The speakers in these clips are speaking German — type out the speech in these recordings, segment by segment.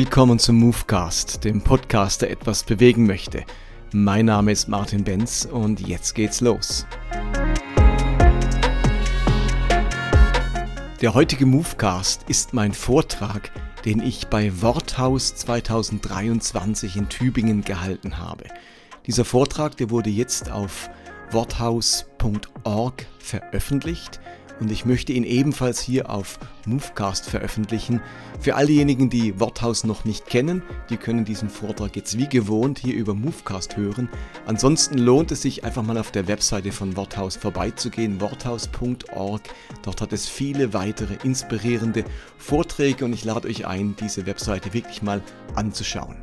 Willkommen zum Movecast, dem Podcast, der etwas bewegen möchte. Mein Name ist Martin Benz und jetzt geht's los. Der heutige Movecast ist mein Vortrag, den ich bei Worthaus 2023 in Tübingen gehalten habe. Dieser Vortrag, der wurde jetzt auf worthaus.org veröffentlicht und ich möchte ihn ebenfalls hier auf Movecast veröffentlichen. Für all diejenigen, die Worthaus noch nicht kennen, die können diesen Vortrag jetzt wie gewohnt hier über Movecast hören. Ansonsten lohnt es sich einfach mal auf der Webseite von Worthaus vorbeizugehen, worthaus.org. Dort hat es viele weitere inspirierende Vorträge und ich lade euch ein, diese Webseite wirklich mal anzuschauen.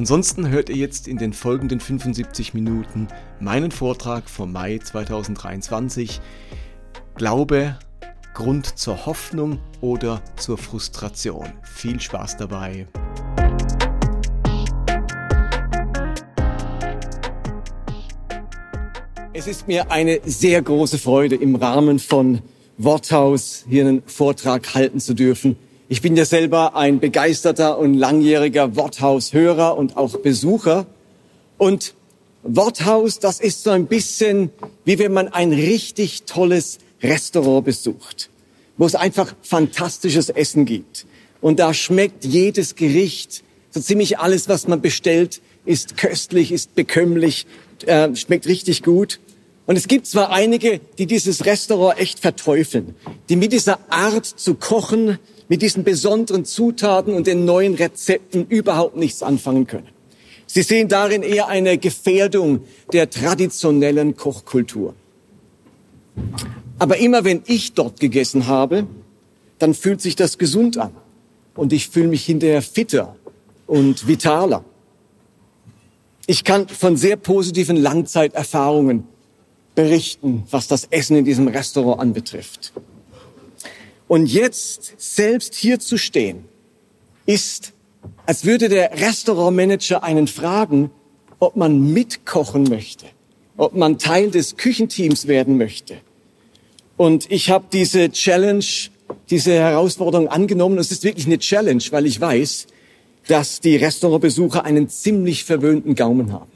Ansonsten hört ihr jetzt in den folgenden 75 Minuten meinen Vortrag vom Mai 2023. Glaube, Grund zur Hoffnung oder zur Frustration. Viel Spaß dabei. Es ist mir eine sehr große Freude, im Rahmen von Worthaus hier einen Vortrag halten zu dürfen ich bin ja selber ein begeisterter und langjähriger Worthaus-Hörer und auch Besucher. Und Worthaus, das ist so ein bisschen wie wenn man ein richtig tolles Restaurant besucht, wo es einfach fantastisches Essen gibt. Und da schmeckt jedes Gericht, so ziemlich alles, was man bestellt, ist köstlich, ist bekömmlich, äh, schmeckt richtig gut. Und es gibt zwar einige, die dieses Restaurant echt verteufeln, die mit dieser Art zu kochen mit diesen besonderen Zutaten und den neuen Rezepten überhaupt nichts anfangen können. Sie sehen darin eher eine Gefährdung der traditionellen Kochkultur. Aber immer wenn ich dort gegessen habe, dann fühlt sich das gesund an. Und ich fühle mich hinterher fitter und vitaler. Ich kann von sehr positiven Langzeiterfahrungen berichten, was das Essen in diesem Restaurant anbetrifft. Und jetzt selbst hier zu stehen, ist, als würde der Restaurantmanager einen fragen, ob man mitkochen möchte, ob man Teil des Küchenteams werden möchte. Und ich habe diese Challenge, diese Herausforderung angenommen. Es ist wirklich eine Challenge, weil ich weiß, dass die Restaurantbesucher einen ziemlich verwöhnten Gaumen haben.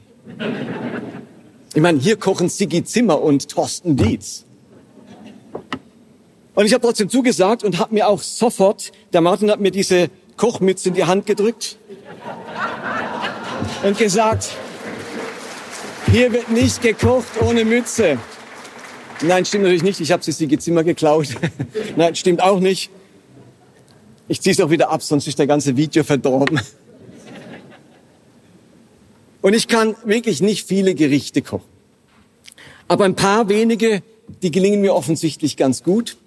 Ich meine, hier kochen Sigi Zimmer und Thorsten Dietz. Und ich habe trotzdem zugesagt und habe mir auch sofort, der Martin hat mir diese Kochmütze in die Hand gedrückt und gesagt, hier wird nicht gekocht ohne Mütze. Nein, stimmt natürlich nicht. Ich habe sie die Zimmer geklaut. Nein, stimmt auch nicht. Ich ziehe es auch wieder ab, sonst ist der ganze Video verdorben. Und ich kann wirklich nicht viele Gerichte kochen. Aber ein paar wenige, die gelingen mir offensichtlich ganz gut.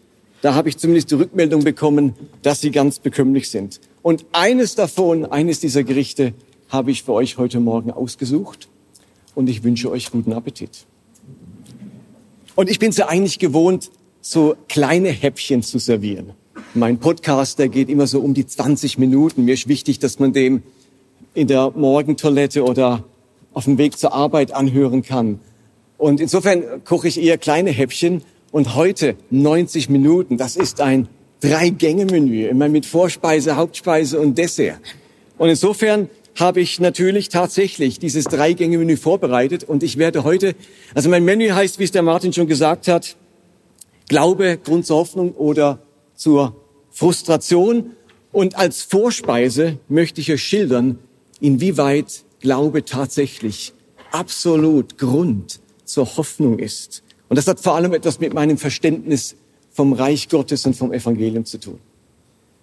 Da habe ich zumindest die Rückmeldung bekommen, dass sie ganz bekömmlich sind. Und eines davon, eines dieser Gerichte, habe ich für euch heute Morgen ausgesucht. Und ich wünsche euch guten Appetit. Und ich bin es ja eigentlich gewohnt, so kleine Häppchen zu servieren. Mein Podcast, der geht immer so um die 20 Minuten. Mir ist wichtig, dass man dem in der Morgentoilette oder auf dem Weg zur Arbeit anhören kann. Und insofern koche ich eher kleine Häppchen und heute 90 Minuten, das ist ein Drei-Gänge-Menü, immer mit Vorspeise, Hauptspeise und Dessert. Und insofern habe ich natürlich tatsächlich dieses Drei-Gänge-Menü vorbereitet und ich werde heute, also mein Menü heißt, wie es der Martin schon gesagt hat, Glaube, Grund zur Hoffnung oder zur Frustration. Und als Vorspeise möchte ich euch schildern, inwieweit Glaube tatsächlich absolut Grund zur Hoffnung ist und das hat vor allem etwas mit meinem Verständnis vom Reich Gottes und vom Evangelium zu tun.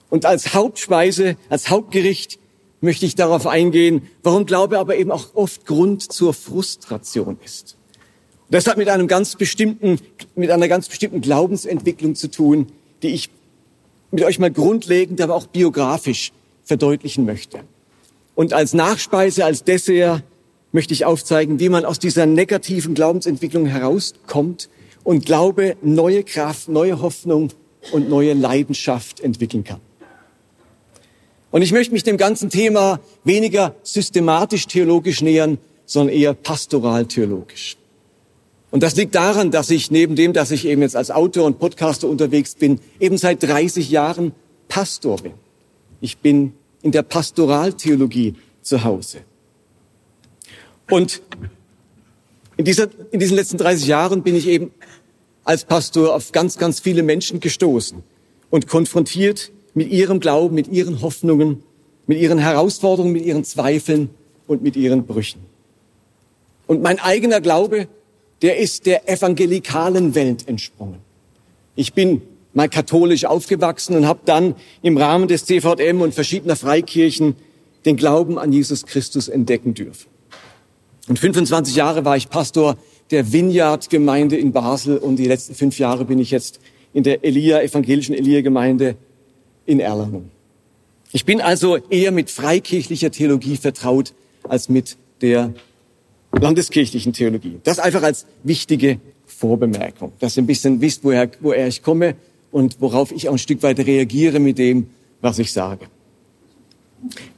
Und als Hauptspeise, als Hauptgericht möchte ich darauf eingehen, warum Glaube aber eben auch oft Grund zur Frustration ist. Das hat mit einem ganz bestimmten, mit einer ganz bestimmten Glaubensentwicklung zu tun, die ich mit euch mal grundlegend, aber auch biografisch verdeutlichen möchte. Und als Nachspeise, als Dessert möchte ich aufzeigen, wie man aus dieser negativen Glaubensentwicklung herauskommt und Glaube neue Kraft, neue Hoffnung und neue Leidenschaft entwickeln kann. Und ich möchte mich dem ganzen Thema weniger systematisch theologisch nähern, sondern eher pastoral theologisch. Und das liegt daran, dass ich neben dem, dass ich eben jetzt als Autor und Podcaster unterwegs bin, eben seit 30 Jahren Pastor bin. Ich bin in der Pastoraltheologie zu Hause. Und in, dieser, in diesen letzten 30 Jahren bin ich eben als Pastor auf ganz, ganz viele Menschen gestoßen und konfrontiert mit ihrem Glauben, mit ihren Hoffnungen, mit ihren Herausforderungen, mit ihren Zweifeln und mit ihren Brüchen. Und mein eigener Glaube, der ist der evangelikalen Welt entsprungen. Ich bin mal katholisch aufgewachsen und habe dann im Rahmen des CVM und verschiedener Freikirchen den Glauben an Jesus Christus entdecken dürfen. Und 25 Jahre war ich Pastor der Vineyard-Gemeinde in Basel und die letzten fünf Jahre bin ich jetzt in der Elia, evangelischen Elia-Gemeinde in Erlangen. Ich bin also eher mit freikirchlicher Theologie vertraut als mit der landeskirchlichen Theologie. Das einfach als wichtige Vorbemerkung, dass ihr ein bisschen wisst, woher, woher ich komme und worauf ich auch ein Stück weit reagiere mit dem, was ich sage.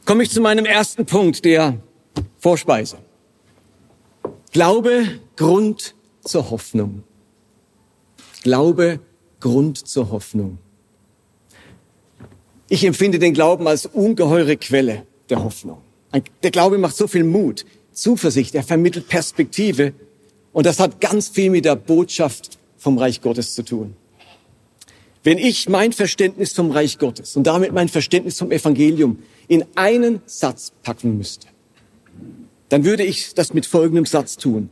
Komme ich zu meinem ersten Punkt der Vorspeise. Glaube, Grund zur Hoffnung. Glaube, Grund zur Hoffnung. Ich empfinde den Glauben als ungeheure Quelle der Hoffnung. Der Glaube macht so viel Mut, Zuversicht, er vermittelt Perspektive und das hat ganz viel mit der Botschaft vom Reich Gottes zu tun. Wenn ich mein Verständnis vom Reich Gottes und damit mein Verständnis vom Evangelium in einen Satz packen müsste, dann würde ich das mit folgendem Satz tun.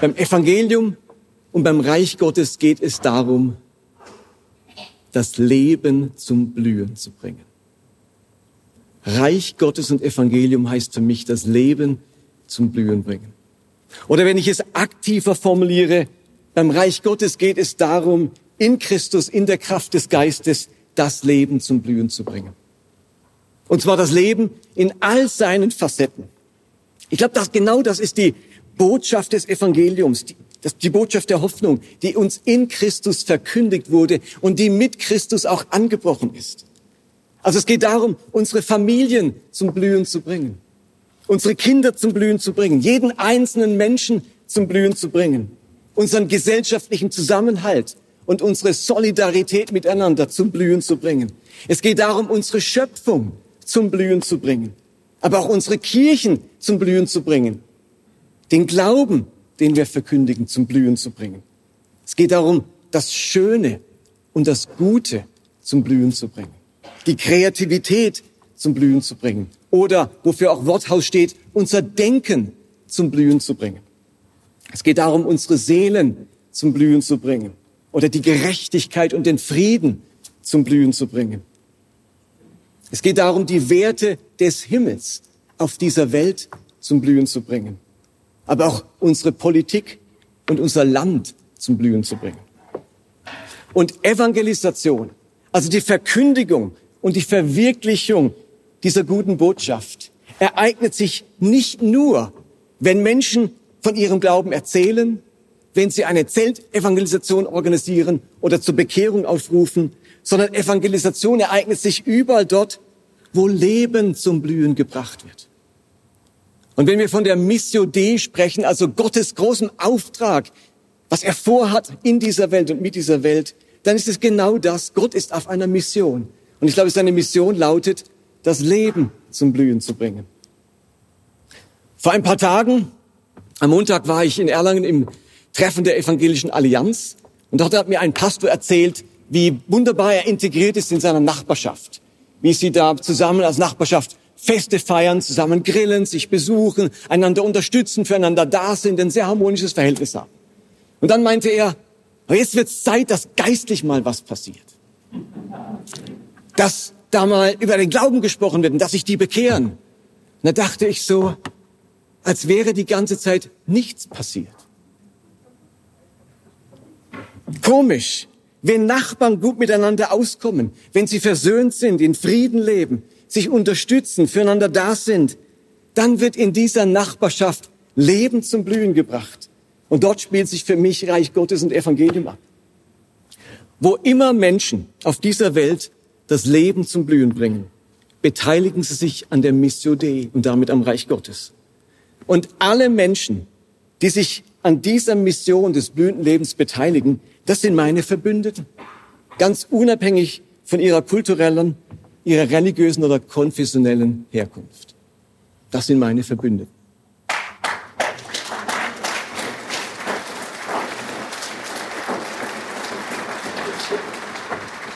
Beim Evangelium und beim Reich Gottes geht es darum, das Leben zum Blühen zu bringen. Reich Gottes und Evangelium heißt für mich das Leben zum Blühen bringen. Oder wenn ich es aktiver formuliere, beim Reich Gottes geht es darum, in Christus, in der Kraft des Geistes, das Leben zum Blühen zu bringen. Und zwar das Leben in all seinen Facetten. Ich glaube, dass genau das ist die Botschaft des Evangeliums, die, das, die Botschaft der Hoffnung, die uns in Christus verkündigt wurde und die mit Christus auch angebrochen ist. Also es geht darum, unsere Familien zum Blühen zu bringen, unsere Kinder zum Blühen zu bringen, jeden einzelnen Menschen zum Blühen zu bringen, unseren gesellschaftlichen Zusammenhalt und unsere Solidarität miteinander zum Blühen zu bringen. Es geht darum, unsere Schöpfung zum Blühen zu bringen, aber auch unsere Kirchen zum Blühen zu bringen, den Glauben, den wir verkündigen, zum Blühen zu bringen. Es geht darum, das Schöne und das Gute zum Blühen zu bringen die Kreativität zum Blühen zu bringen. Oder, wofür auch Worthaus steht, unser Denken zum Blühen zu bringen. Es geht darum, unsere Seelen zum Blühen zu bringen. Oder die Gerechtigkeit und den Frieden zum Blühen zu bringen. Es geht darum, die Werte des Himmels auf dieser Welt zum Blühen zu bringen. Aber auch unsere Politik und unser Land zum Blühen zu bringen. Und Evangelisation, also die Verkündigung und die Verwirklichung dieser guten Botschaft ereignet sich nicht nur, wenn Menschen von ihrem Glauben erzählen, wenn sie eine Zeltevangelisation organisieren oder zur Bekehrung aufrufen, sondern Evangelisation ereignet sich überall dort, wo Leben zum Blühen gebracht wird. Und wenn wir von der Missio Dei sprechen, also Gottes großen Auftrag, was er vorhat in dieser Welt und mit dieser Welt, dann ist es genau das. Gott ist auf einer Mission. Und ich glaube, seine Mission lautet, das Leben zum Blühen zu bringen. Vor ein paar Tagen, am Montag war ich in Erlangen im Treffen der Evangelischen Allianz und dort hat mir ein Pastor erzählt, wie wunderbar er integriert ist in seiner Nachbarschaft, wie sie da zusammen als Nachbarschaft Feste feiern, zusammen grillen, sich besuchen, einander unterstützen, füreinander da sind, ein sehr harmonisches Verhältnis haben. Und dann meinte er, jetzt wird es Zeit, dass geistlich mal was passiert dass da mal über den Glauben gesprochen wird und dass sich die bekehren. Und da dachte ich so, als wäre die ganze Zeit nichts passiert. Komisch, wenn Nachbarn gut miteinander auskommen, wenn sie versöhnt sind, in Frieden leben, sich unterstützen, füreinander da sind, dann wird in dieser Nachbarschaft Leben zum Blühen gebracht. Und dort spielt sich für mich Reich Gottes und Evangelium ab. Wo immer Menschen auf dieser Welt das Leben zum Blühen bringen, beteiligen Sie sich an der Missio Dei und damit am Reich Gottes. Und alle Menschen, die sich an dieser Mission des blühenden Lebens beteiligen, das sind meine Verbündeten. Ganz unabhängig von ihrer kulturellen ihrer religiösen oder konfessionellen Herkunft. Das sind meine Verbündeten.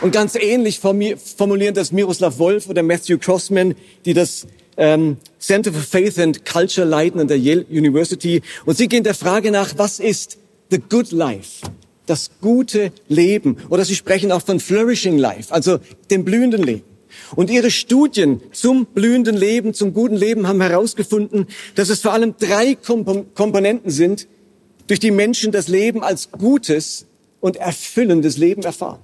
Und ganz ähnlich formulieren das Miroslav Wolf oder Matthew Crossman, die das ähm, Center for Faith and Culture leiten an der Yale University. Und sie gehen der Frage nach, was ist the good life? Das gute Leben. Oder sie sprechen auch von flourishing life, also dem blühenden Leben. Und ihre Studien zum blühenden Leben, zum guten Leben haben herausgefunden, dass es vor allem drei Komponenten sind, durch die Menschen das Leben als gutes und erfüllendes Leben erfahren.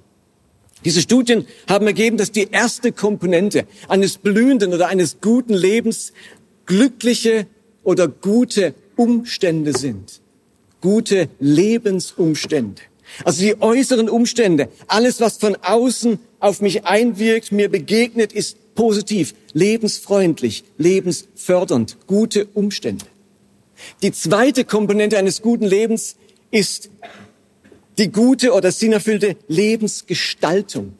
Diese Studien haben ergeben, dass die erste Komponente eines blühenden oder eines guten Lebens glückliche oder gute Umstände sind. Gute Lebensumstände. Also die äußeren Umstände, alles, was von außen auf mich einwirkt, mir begegnet, ist positiv, lebensfreundlich, lebensfördernd, gute Umstände. Die zweite Komponente eines guten Lebens ist die gute oder sinnerfüllte Lebensgestaltung.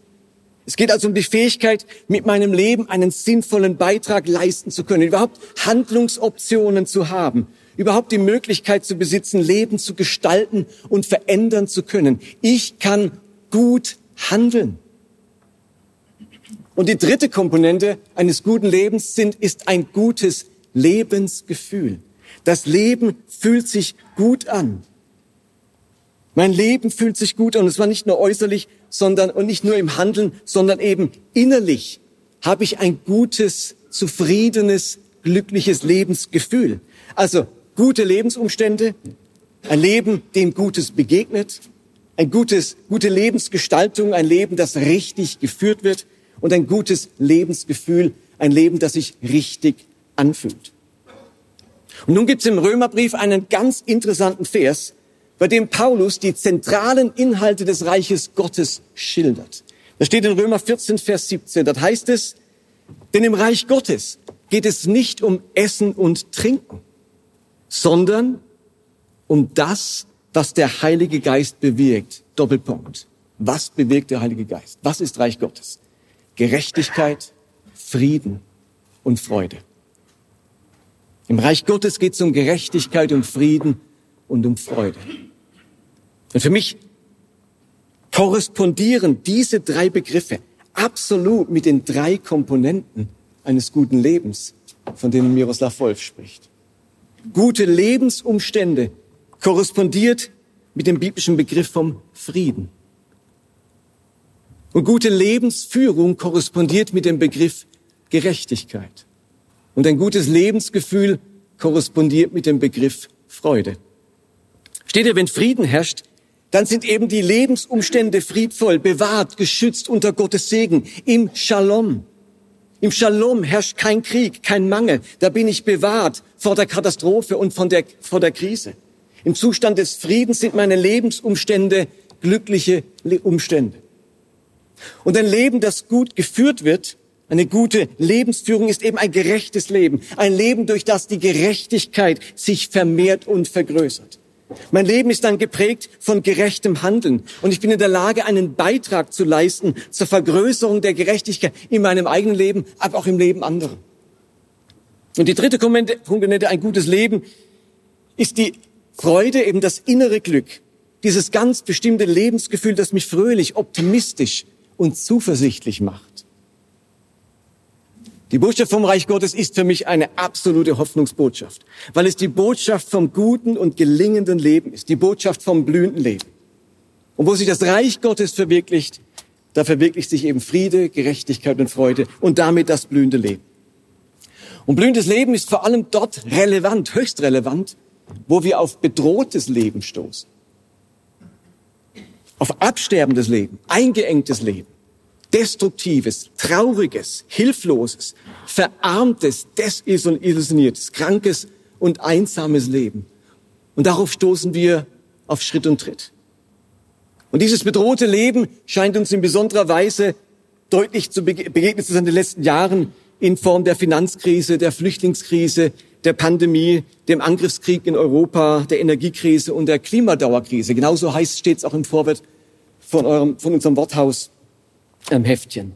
Es geht also um die Fähigkeit, mit meinem Leben einen sinnvollen Beitrag leisten zu können, überhaupt Handlungsoptionen zu haben, überhaupt die Möglichkeit zu besitzen, Leben zu gestalten und verändern zu können. Ich kann gut handeln. Und die dritte Komponente eines guten Lebens sind, ist ein gutes Lebensgefühl. Das Leben fühlt sich gut an. Mein Leben fühlt sich gut an. Und es war nicht nur äußerlich, sondern, und nicht nur im Handeln, sondern eben innerlich habe ich ein gutes, zufriedenes, glückliches Lebensgefühl. Also gute Lebensumstände, ein Leben, dem Gutes begegnet, ein gutes, gute Lebensgestaltung, ein Leben, das richtig geführt wird und ein gutes Lebensgefühl, ein Leben, das sich richtig anfühlt. Und nun gibt es im Römerbrief einen ganz interessanten Vers, bei dem Paulus die zentralen Inhalte des Reiches Gottes schildert. Da steht in Römer 14, Vers 17, dort heißt es, denn im Reich Gottes geht es nicht um Essen und Trinken, sondern um das, was der Heilige Geist bewirkt. Doppelpunkt. Was bewirkt der Heilige Geist? Was ist Reich Gottes? Gerechtigkeit, Frieden und Freude. Im Reich Gottes geht es um Gerechtigkeit, um Frieden und um Freude. Und für mich korrespondieren diese drei Begriffe absolut mit den drei Komponenten eines guten Lebens, von denen Miroslav Wolf spricht. Gute Lebensumstände korrespondiert mit dem biblischen Begriff vom Frieden. Und gute Lebensführung korrespondiert mit dem Begriff Gerechtigkeit. Und ein gutes Lebensgefühl korrespondiert mit dem Begriff Freude. Steht ihr, wenn Frieden herrscht, dann sind eben die Lebensumstände friedvoll, bewahrt, geschützt unter Gottes Segen, im Shalom. Im Shalom herrscht kein Krieg, kein Mangel. Da bin ich bewahrt vor der Katastrophe und von der, vor der Krise. Im Zustand des Friedens sind meine Lebensumstände glückliche Umstände. Und ein Leben, das gut geführt wird, eine gute Lebensführung ist eben ein gerechtes Leben. Ein Leben, durch das die Gerechtigkeit sich vermehrt und vergrößert. Mein Leben ist dann geprägt von gerechtem Handeln und ich bin in der Lage, einen Beitrag zu leisten zur Vergrößerung der Gerechtigkeit in meinem eigenen Leben, aber auch im Leben anderer. Und die dritte Komponente, ein gutes Leben, ist die Freude, eben das innere Glück, dieses ganz bestimmte Lebensgefühl, das mich fröhlich, optimistisch und zuversichtlich macht. Die Botschaft vom Reich Gottes ist für mich eine absolute Hoffnungsbotschaft, weil es die Botschaft vom guten und gelingenden Leben ist, die Botschaft vom blühenden Leben. Und wo sich das Reich Gottes verwirklicht, da verwirklicht sich eben Friede, Gerechtigkeit und Freude und damit das blühende Leben. Und blühendes Leben ist vor allem dort relevant, höchst relevant, wo wir auf bedrohtes Leben stoßen. Auf absterbendes Leben, eingeengtes Leben destruktives, trauriges, hilfloses, verarmtes, desillusioniertes, krankes und einsames Leben. Und darauf stoßen wir auf Schritt und Tritt. Und dieses bedrohte Leben scheint uns in besonderer Weise deutlich zu begegnet zu sein in den letzten Jahren in Form der Finanzkrise, der Flüchtlingskrise, der Pandemie, dem Angriffskrieg in Europa, der Energiekrise und der Klimadauerkrise. Genauso heißt es auch im Vorwort von, eurem, von unserem Worthaus Heftchen.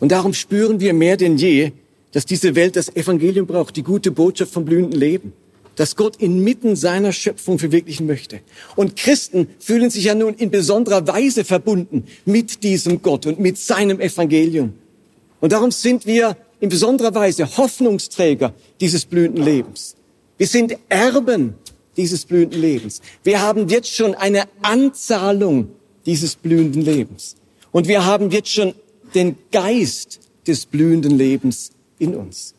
Und darum spüren wir mehr denn je, dass diese Welt das Evangelium braucht, die gute Botschaft vom blühenden Leben, dass Gott inmitten seiner Schöpfung verwirklichen möchte. Und Christen fühlen sich ja nun in besonderer Weise verbunden mit diesem Gott und mit seinem Evangelium. Und darum sind wir in besonderer Weise Hoffnungsträger dieses blühenden Lebens. Wir sind Erben dieses blühenden Lebens. Wir haben jetzt schon eine Anzahlung dieses blühenden Lebens. Und wir haben jetzt schon den Geist des blühenden Lebens in uns.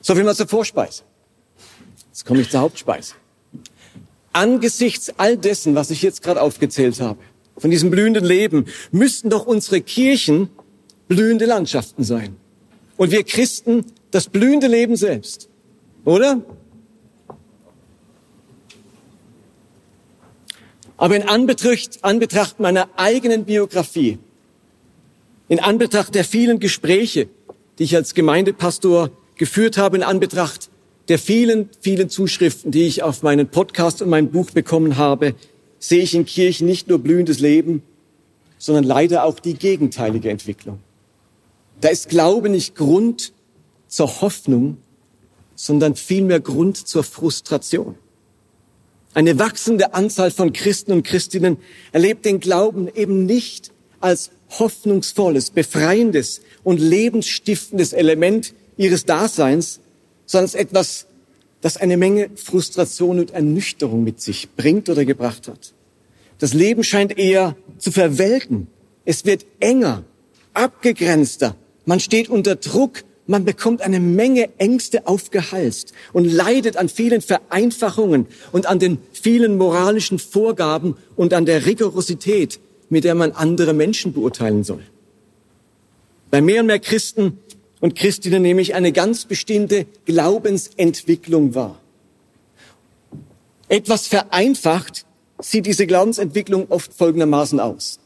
So viel mal zur Vorspeise. Jetzt komme ich zur Hauptspeise. Angesichts all dessen, was ich jetzt gerade aufgezählt habe, von diesem blühenden Leben, müssten doch unsere Kirchen blühende Landschaften sein. Und wir Christen das blühende Leben selbst. Oder? Aber in Anbetracht, Anbetracht meiner eigenen Biografie, in Anbetracht der vielen Gespräche, die ich als Gemeindepastor geführt habe, in Anbetracht der vielen, vielen Zuschriften, die ich auf meinen Podcast und mein Buch bekommen habe, sehe ich in Kirchen nicht nur blühendes Leben, sondern leider auch die gegenteilige Entwicklung. Da ist Glaube nicht Grund zur Hoffnung, sondern vielmehr Grund zur Frustration. Eine wachsende Anzahl von Christen und Christinnen erlebt den Glauben eben nicht als hoffnungsvolles, befreiendes und lebensstiftendes Element ihres Daseins, sondern als etwas, das eine Menge Frustration und Ernüchterung mit sich bringt oder gebracht hat. Das Leben scheint eher zu verwelken. Es wird enger, abgegrenzter. Man steht unter Druck. Man bekommt eine Menge Ängste aufgehalst und leidet an vielen Vereinfachungen und an den vielen moralischen Vorgaben und an der Rigorosität, mit der man andere Menschen beurteilen soll. Bei mehr und mehr Christen und Christinnen nehme ich eine ganz bestimmte Glaubensentwicklung wahr. Etwas vereinfacht sieht diese Glaubensentwicklung oft folgendermaßen aus.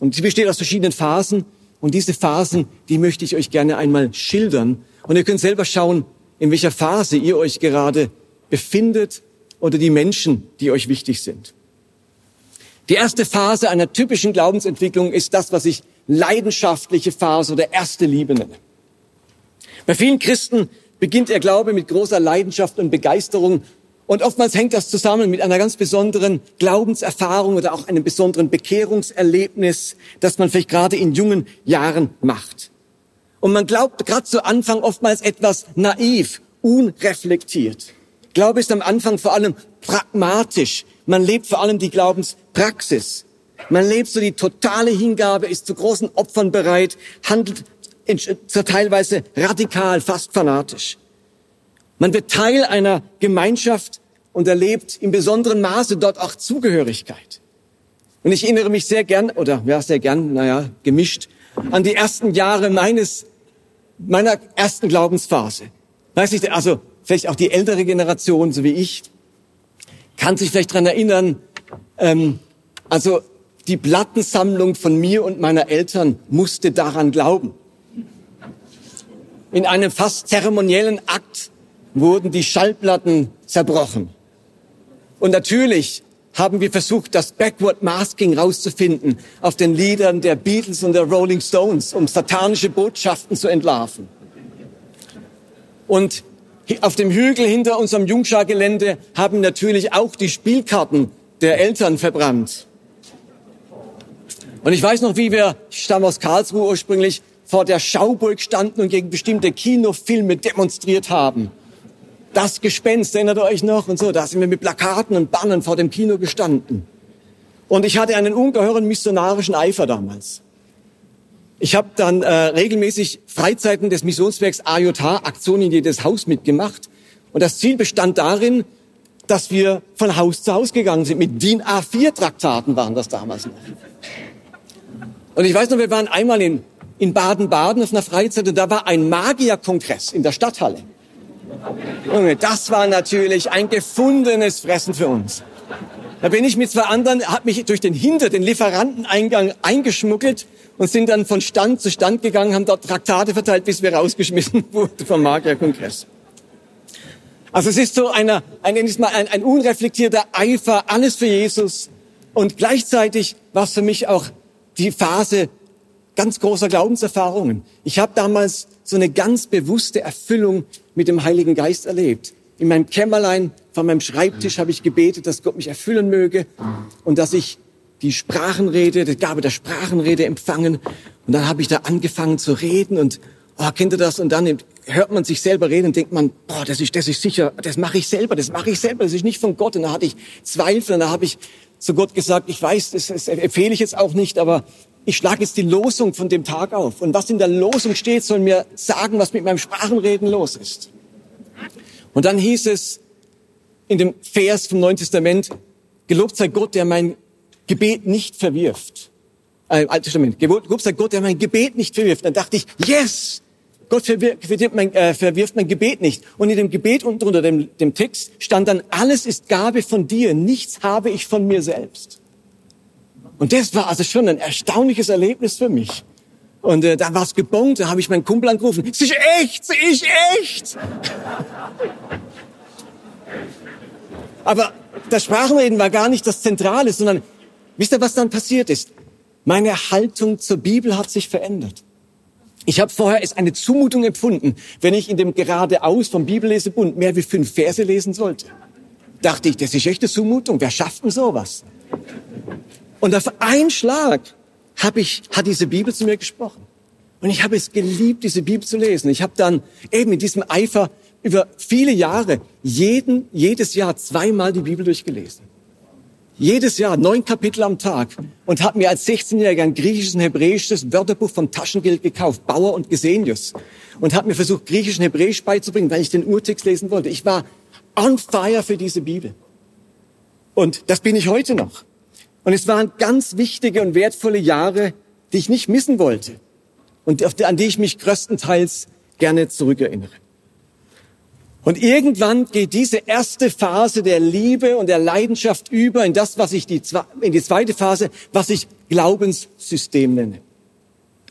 Und sie besteht aus verschiedenen Phasen. Und diese Phasen, die möchte ich euch gerne einmal schildern. Und ihr könnt selber schauen, in welcher Phase ihr euch gerade befindet oder die Menschen, die euch wichtig sind. Die erste Phase einer typischen Glaubensentwicklung ist das, was ich leidenschaftliche Phase oder erste Liebe nenne. Bei vielen Christen beginnt ihr Glaube mit großer Leidenschaft und Begeisterung und oftmals hängt das zusammen mit einer ganz besonderen Glaubenserfahrung oder auch einem besonderen Bekehrungserlebnis, das man vielleicht gerade in jungen Jahren macht. Und man glaubt gerade zu Anfang oftmals etwas naiv, unreflektiert. Glaube ist am Anfang vor allem pragmatisch. Man lebt vor allem die Glaubenspraxis. Man lebt so die totale Hingabe, ist zu großen Opfern bereit, handelt teilweise radikal, fast fanatisch. Man wird Teil einer Gemeinschaft und erlebt im besonderen Maße dort auch Zugehörigkeit. Und ich erinnere mich sehr gern, oder ja, sehr gern, naja, gemischt, an die ersten Jahre meines, meiner ersten Glaubensphase. Weiß ich, also vielleicht auch die ältere Generation, so wie ich, kann sich vielleicht dran erinnern, ähm, also die Plattensammlung von mir und meiner Eltern musste daran glauben. In einem fast zeremoniellen Akt wurden die Schallplatten zerbrochen. Und natürlich haben wir versucht, das Backward Masking rauszufinden auf den Liedern der Beatles und der Rolling Stones, um satanische Botschaften zu entlarven. Und auf dem Hügel hinter unserem Jungschar-Gelände haben natürlich auch die Spielkarten der Eltern verbrannt. Und ich weiß noch, wie wir, ich stamme aus Karlsruhe ursprünglich, vor der Schauburg standen und gegen bestimmte Kinofilme demonstriert haben das Gespenst, erinnert ihr euch noch? Und so, da sind wir mit Plakaten und Bannern vor dem Kino gestanden. Und ich hatte einen ungeheuren missionarischen Eifer damals. Ich habe dann äh, regelmäßig Freizeiten des Missionswerks AJH, Aktionen in jedes Haus mitgemacht. Und das Ziel bestand darin, dass wir von Haus zu Haus gegangen sind. Mit DIN A4-Traktaten waren das damals noch. Und ich weiß noch, wir waren einmal in, in Baden-Baden auf einer Freizeit und da war ein Magierkongress in der Stadthalle. Junge, das war natürlich ein gefundenes Fressen für uns. Da bin ich mit zwei anderen, hab mich durch den hinter den Lieferanteneingang eingeschmuggelt und sind dann von Stand zu Stand gegangen, haben dort Traktate verteilt, bis wir rausgeschmissen wurden vom Magierkongress. Also es ist so einer, ein, ein, ein unreflektierter Eifer, alles für Jesus. Und gleichzeitig war es für mich auch die Phase ganz großer Glaubenserfahrungen. Ich habe damals so eine ganz bewusste Erfüllung mit dem Heiligen Geist erlebt. In meinem Kämmerlein, von meinem Schreibtisch habe ich gebetet, dass Gott mich erfüllen möge und dass ich die Sprachenrede, die Gabe der Sprachenrede empfangen. Und dann habe ich da angefangen zu reden und oh, kennt ihr das? Und dann hört man sich selber reden und denkt man, boah, das ist, das ist sicher, das mache ich selber, das mache ich selber, das ist nicht von Gott. Und da hatte ich Zweifel und da habe ich zu Gott gesagt, ich weiß, das, das empfehle ich jetzt auch nicht, aber ich schlage jetzt die Losung von dem Tag auf. Und was in der Losung steht, soll mir sagen, was mit meinem Sprachenreden los ist. Und dann hieß es in dem Vers vom Neuen Testament, gelobt sei Gott, der mein Gebet nicht verwirft. Äh, Altes Testament, gelobt sei Gott, der mein Gebet nicht verwirft. Dann dachte ich, yes, Gott verwirft mein, äh, verwirft mein Gebet nicht. Und in dem Gebet unter dem, dem Text stand dann, alles ist Gabe von dir, nichts habe ich von mir selbst. Und das war also schon ein erstaunliches Erlebnis für mich. Und äh, da war es gebongt, da habe ich meinen Kumpel angerufen. Es ist echt, es ist echt. Aber das Sprachenreden war gar nicht das Zentrale, sondern wisst ihr, was dann passiert ist? Meine Haltung zur Bibel hat sich verändert. Ich habe vorher es eine Zumutung empfunden, wenn ich in dem geradeaus vom Bibellesebund mehr wie fünf Verse lesen sollte. Dachte ich, das ist echt eine Zumutung. Wer schafft denn sowas? Und auf einen Schlag hab ich, hat diese Bibel zu mir gesprochen. Und ich habe es geliebt, diese Bibel zu lesen. Ich habe dann eben in diesem Eifer über viele Jahre jeden, jedes Jahr zweimal die Bibel durchgelesen jedes Jahr neun Kapitel am Tag und habe mir als 16-Jähriger ein griechisches und hebräisches Wörterbuch vom Taschengeld gekauft, Bauer und Gesenius, und habe mir versucht, griechisch und hebräisch beizubringen, weil ich den Urtext lesen wollte. Ich war on fire für diese Bibel. Und das bin ich heute noch. Und es waren ganz wichtige und wertvolle Jahre, die ich nicht missen wollte und an die ich mich größtenteils gerne zurückerinnere. Und irgendwann geht diese erste Phase der Liebe und der Leidenschaft über in das, was ich die, in die zweite Phase, was ich Glaubenssystem nenne.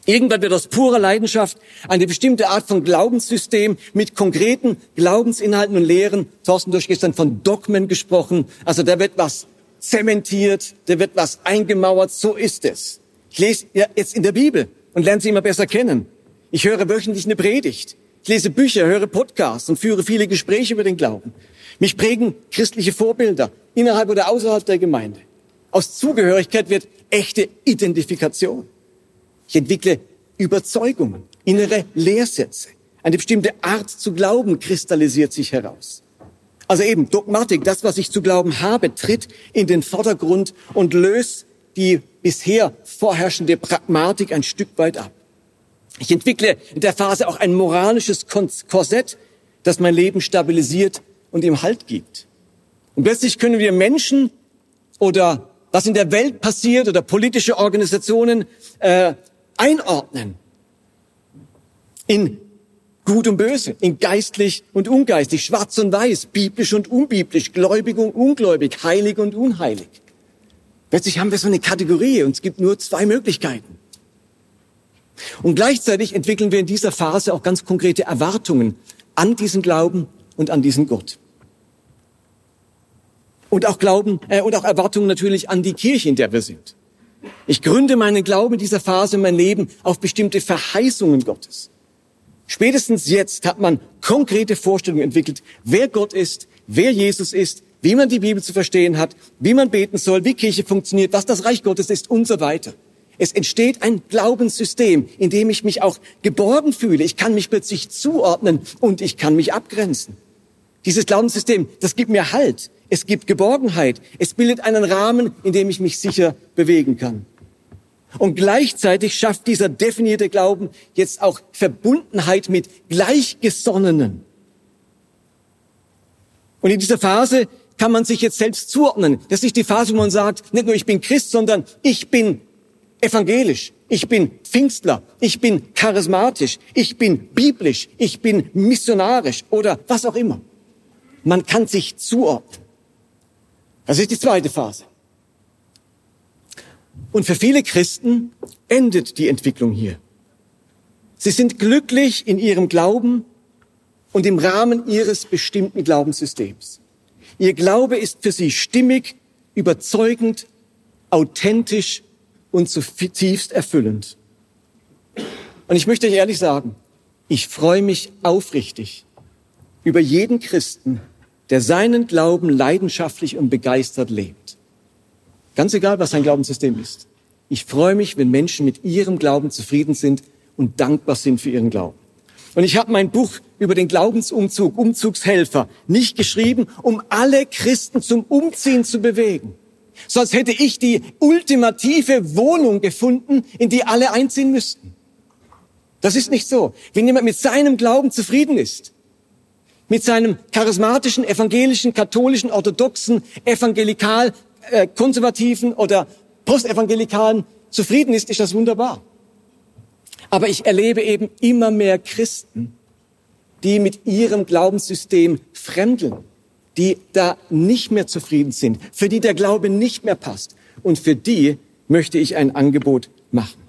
Irgendwann wird aus purer Leidenschaft eine bestimmte Art von Glaubenssystem mit konkreten Glaubensinhalten und Lehren. Thorsten, du hast gestern von Dogmen gesprochen. Also da wird was zementiert, da wird was eingemauert. So ist es. Ich lese jetzt in der Bibel und lerne sie immer besser kennen. Ich höre wöchentlich eine Predigt. Ich lese Bücher, höre Podcasts und führe viele Gespräche über den Glauben. Mich prägen christliche Vorbilder innerhalb oder außerhalb der Gemeinde. Aus Zugehörigkeit wird echte Identifikation. Ich entwickle Überzeugungen, innere Lehrsätze. Eine bestimmte Art zu glauben kristallisiert sich heraus. Also eben Dogmatik, das, was ich zu glauben habe, tritt in den Vordergrund und löst die bisher vorherrschende Pragmatik ein Stück weit ab. Ich entwickle in der Phase auch ein moralisches Korsett, das mein Leben stabilisiert und ihm Halt gibt. Und plötzlich können wir Menschen oder was in der Welt passiert oder politische Organisationen äh, einordnen in Gut und Böse, in geistlich und ungeistlich, schwarz und weiß, biblisch und unbiblisch, gläubig und ungläubig, heilig und unheilig. Plötzlich haben wir so eine Kategorie und es gibt nur zwei Möglichkeiten. Und gleichzeitig entwickeln wir in dieser Phase auch ganz konkrete Erwartungen an diesen Glauben und an diesen Gott. Und auch Glauben äh, und auch Erwartungen natürlich an die Kirche, in der wir sind. Ich gründe meinen Glauben in dieser Phase, mein Leben auf bestimmte Verheißungen Gottes. Spätestens jetzt hat man konkrete Vorstellungen entwickelt, wer Gott ist, wer Jesus ist, wie man die Bibel zu verstehen hat, wie man beten soll, wie Kirche funktioniert, was das Reich Gottes ist und so weiter. Es entsteht ein Glaubenssystem, in dem ich mich auch geborgen fühle. Ich kann mich plötzlich zuordnen und ich kann mich abgrenzen. Dieses Glaubenssystem, das gibt mir Halt. Es gibt Geborgenheit. Es bildet einen Rahmen, in dem ich mich sicher bewegen kann. Und gleichzeitig schafft dieser definierte Glauben jetzt auch Verbundenheit mit Gleichgesonnenen. Und in dieser Phase kann man sich jetzt selbst zuordnen. Das ist nicht die Phase, wo man sagt, nicht nur ich bin Christ, sondern ich bin evangelisch, ich bin Pfingstler, ich bin charismatisch, ich bin biblisch, ich bin missionarisch oder was auch immer. Man kann sich zuordnen. Das ist die zweite Phase. Und für viele Christen endet die Entwicklung hier. Sie sind glücklich in ihrem Glauben und im Rahmen ihres bestimmten Glaubenssystems. Ihr Glaube ist für sie stimmig, überzeugend, authentisch und zutiefst erfüllend. Und ich möchte euch ehrlich sagen, ich freue mich aufrichtig über jeden Christen, der seinen Glauben leidenschaftlich und begeistert lebt. Ganz egal, was sein Glaubenssystem ist. Ich freue mich, wenn Menschen mit ihrem Glauben zufrieden sind und dankbar sind für ihren Glauben. Und ich habe mein Buch über den Glaubensumzug, Umzugshelfer, nicht geschrieben, um alle Christen zum Umziehen zu bewegen. So als hätte ich die ultimative Wohnung gefunden, in die alle einziehen müssten. Das ist nicht so. Wenn jemand mit seinem Glauben zufrieden ist, mit seinem charismatischen, evangelischen, katholischen, orthodoxen, evangelikal, äh, konservativen oder postevangelikalen zufrieden ist, ist das wunderbar. Aber ich erlebe eben immer mehr Christen, die mit ihrem Glaubenssystem fremdeln, die da nicht mehr zufrieden sind, für die der Glaube nicht mehr passt. Und für die möchte ich ein Angebot machen.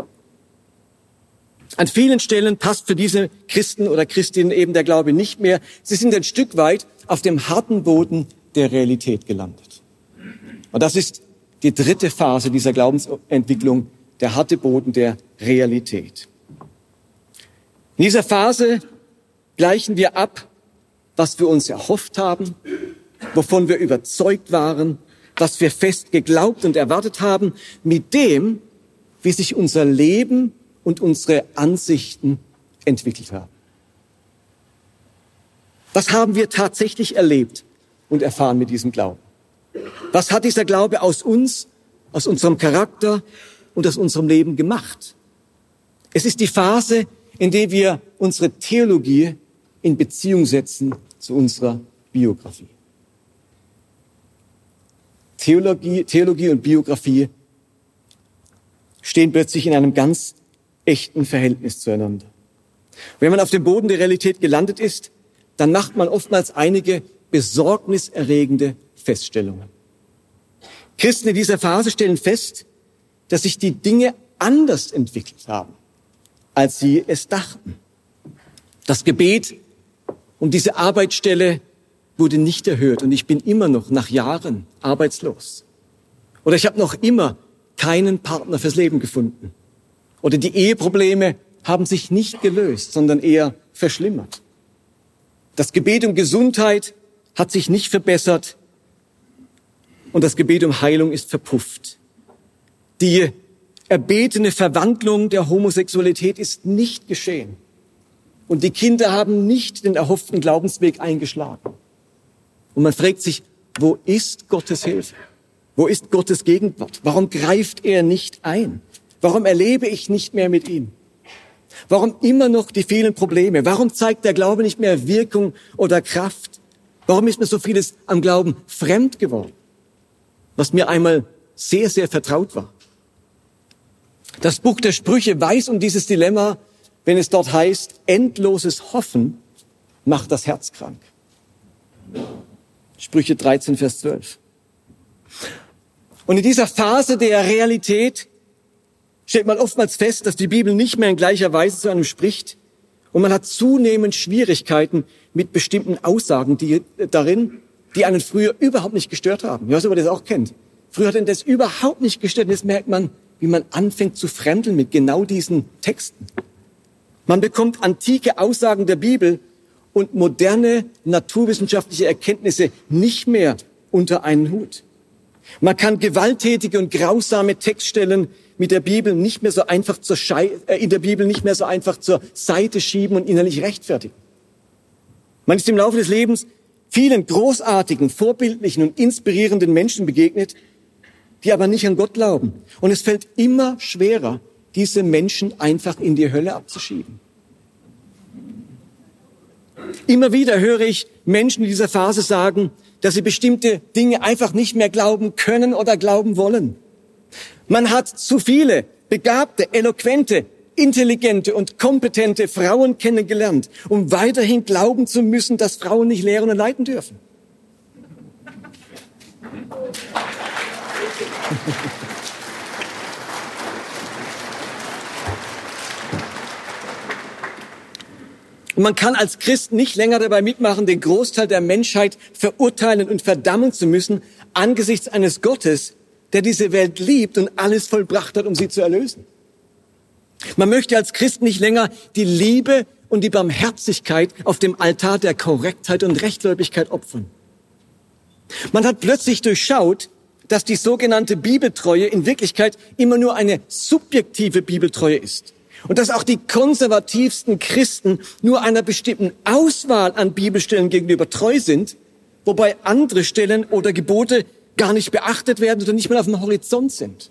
An vielen Stellen passt für diese Christen oder Christinnen eben der Glaube nicht mehr. Sie sind ein Stück weit auf dem harten Boden der Realität gelandet. Und das ist die dritte Phase dieser Glaubensentwicklung, der harte Boden der Realität. In dieser Phase gleichen wir ab, was wir uns erhofft haben, wovon wir überzeugt waren, was wir fest geglaubt und erwartet haben, mit dem, wie sich unser Leben und unsere Ansichten entwickelt haben. Was haben wir tatsächlich erlebt und erfahren mit diesem Glauben? Was hat dieser Glaube aus uns, aus unserem Charakter und aus unserem Leben gemacht? Es ist die Phase, in der wir unsere Theologie in Beziehung setzen zu unserer Biografie. Theologie, Theologie und Biografie stehen plötzlich in einem ganz echten Verhältnis zueinander. Wenn man auf dem Boden der Realität gelandet ist, dann macht man oftmals einige besorgniserregende Feststellungen. Christen in dieser Phase stellen fest, dass sich die Dinge anders entwickelt haben, als sie es dachten. Das Gebet um diese Arbeitsstelle wurde nicht erhört und ich bin immer noch nach Jahren arbeitslos. Oder ich habe noch immer keinen Partner fürs Leben gefunden. Oder die Eheprobleme haben sich nicht gelöst, sondern eher verschlimmert. Das Gebet um Gesundheit hat sich nicht verbessert und das Gebet um Heilung ist verpufft. Die erbetene Verwandlung der Homosexualität ist nicht geschehen. Und die Kinder haben nicht den erhofften Glaubensweg eingeschlagen. Und man fragt sich, wo ist Gottes Hilfe? Wo ist Gottes Gegenwart? Warum greift er nicht ein? Warum erlebe ich nicht mehr mit ihm? Warum immer noch die vielen Probleme? Warum zeigt der Glaube nicht mehr Wirkung oder Kraft? Warum ist mir so vieles am Glauben fremd geworden? Was mir einmal sehr, sehr vertraut war. Das Buch der Sprüche weiß um dieses Dilemma, wenn es dort heißt, endloses Hoffen macht das Herz krank. Sprüche 13, Vers 12. Und in dieser Phase der Realität stellt man oftmals fest, dass die Bibel nicht mehr in gleicher Weise zu einem spricht und man hat zunehmend Schwierigkeiten mit bestimmten Aussagen die, darin, die einen früher überhaupt nicht gestört haben. Ja, so, das auch kennt. Früher hat ihn das überhaupt nicht gestört. Und jetzt merkt man, wie man anfängt zu fremdeln mit genau diesen Texten. Man bekommt antike Aussagen der Bibel und moderne naturwissenschaftliche Erkenntnisse nicht mehr unter einen Hut. Man kann gewalttätige und grausame Textstellen mit der Bibel nicht mehr so einfach zur Schei äh, in der Bibel nicht mehr so einfach zur Seite schieben und innerlich rechtfertigen. Man ist im Laufe des Lebens vielen großartigen, vorbildlichen und inspirierenden Menschen begegnet, die aber nicht an Gott glauben. Und es fällt immer schwerer, diese Menschen einfach in die Hölle abzuschieben. Immer wieder höre ich Menschen in dieser Phase sagen, dass sie bestimmte Dinge einfach nicht mehr glauben können oder glauben wollen. Man hat zu viele begabte, eloquente, intelligente und kompetente Frauen kennengelernt, um weiterhin glauben zu müssen, dass Frauen nicht lehren und leiten dürfen. Und man kann als Christ nicht länger dabei mitmachen, den Großteil der Menschheit verurteilen und verdammen zu müssen angesichts eines Gottes, der diese Welt liebt und alles vollbracht hat, um sie zu erlösen. Man möchte als Christ nicht länger die Liebe und die Barmherzigkeit auf dem Altar der Korrektheit und Rechtgläubigkeit opfern. Man hat plötzlich durchschaut, dass die sogenannte Bibeltreue in Wirklichkeit immer nur eine subjektive Bibeltreue ist. Und dass auch die konservativsten Christen nur einer bestimmten Auswahl an Bibelstellen gegenüber treu sind, wobei andere Stellen oder Gebote gar nicht beachtet werden oder nicht mal auf dem Horizont sind.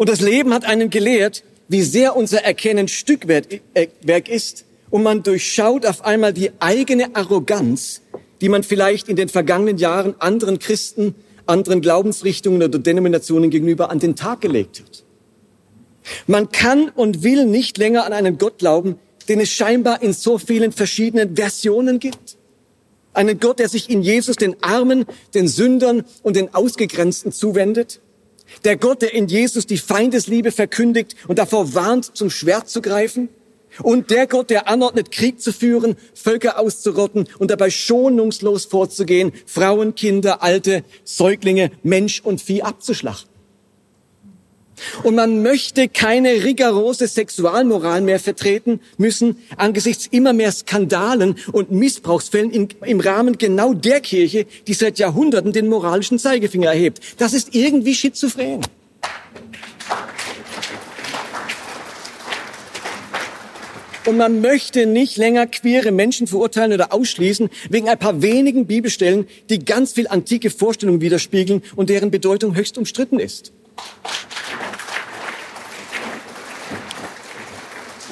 Und das Leben hat einen gelehrt, wie sehr unser Erkennen Stückwerk äh, ist und man durchschaut auf einmal die eigene Arroganz, die man vielleicht in den vergangenen Jahren anderen Christen, anderen Glaubensrichtungen oder Denominationen gegenüber an den Tag gelegt hat. Man kann und will nicht länger an einen Gott glauben, den es scheinbar in so vielen verschiedenen Versionen gibt. Einen Gott, der sich in Jesus den Armen, den Sündern und den Ausgegrenzten zuwendet. Der Gott, der in Jesus die Feindesliebe verkündigt und davor warnt, zum Schwert zu greifen. Und der Gott, der anordnet, Krieg zu führen, Völker auszurotten und dabei schonungslos vorzugehen, Frauen, Kinder, Alte, Säuglinge, Mensch und Vieh abzuschlachten. Und man möchte keine rigorose Sexualmoral mehr vertreten müssen angesichts immer mehr Skandalen und Missbrauchsfällen in, im Rahmen genau der Kirche, die seit Jahrhunderten den moralischen Zeigefinger erhebt. Das ist irgendwie schizophren. Und man möchte nicht länger queere Menschen verurteilen oder ausschließen wegen ein paar wenigen Bibelstellen, die ganz viel antike Vorstellungen widerspiegeln und deren Bedeutung höchst umstritten ist.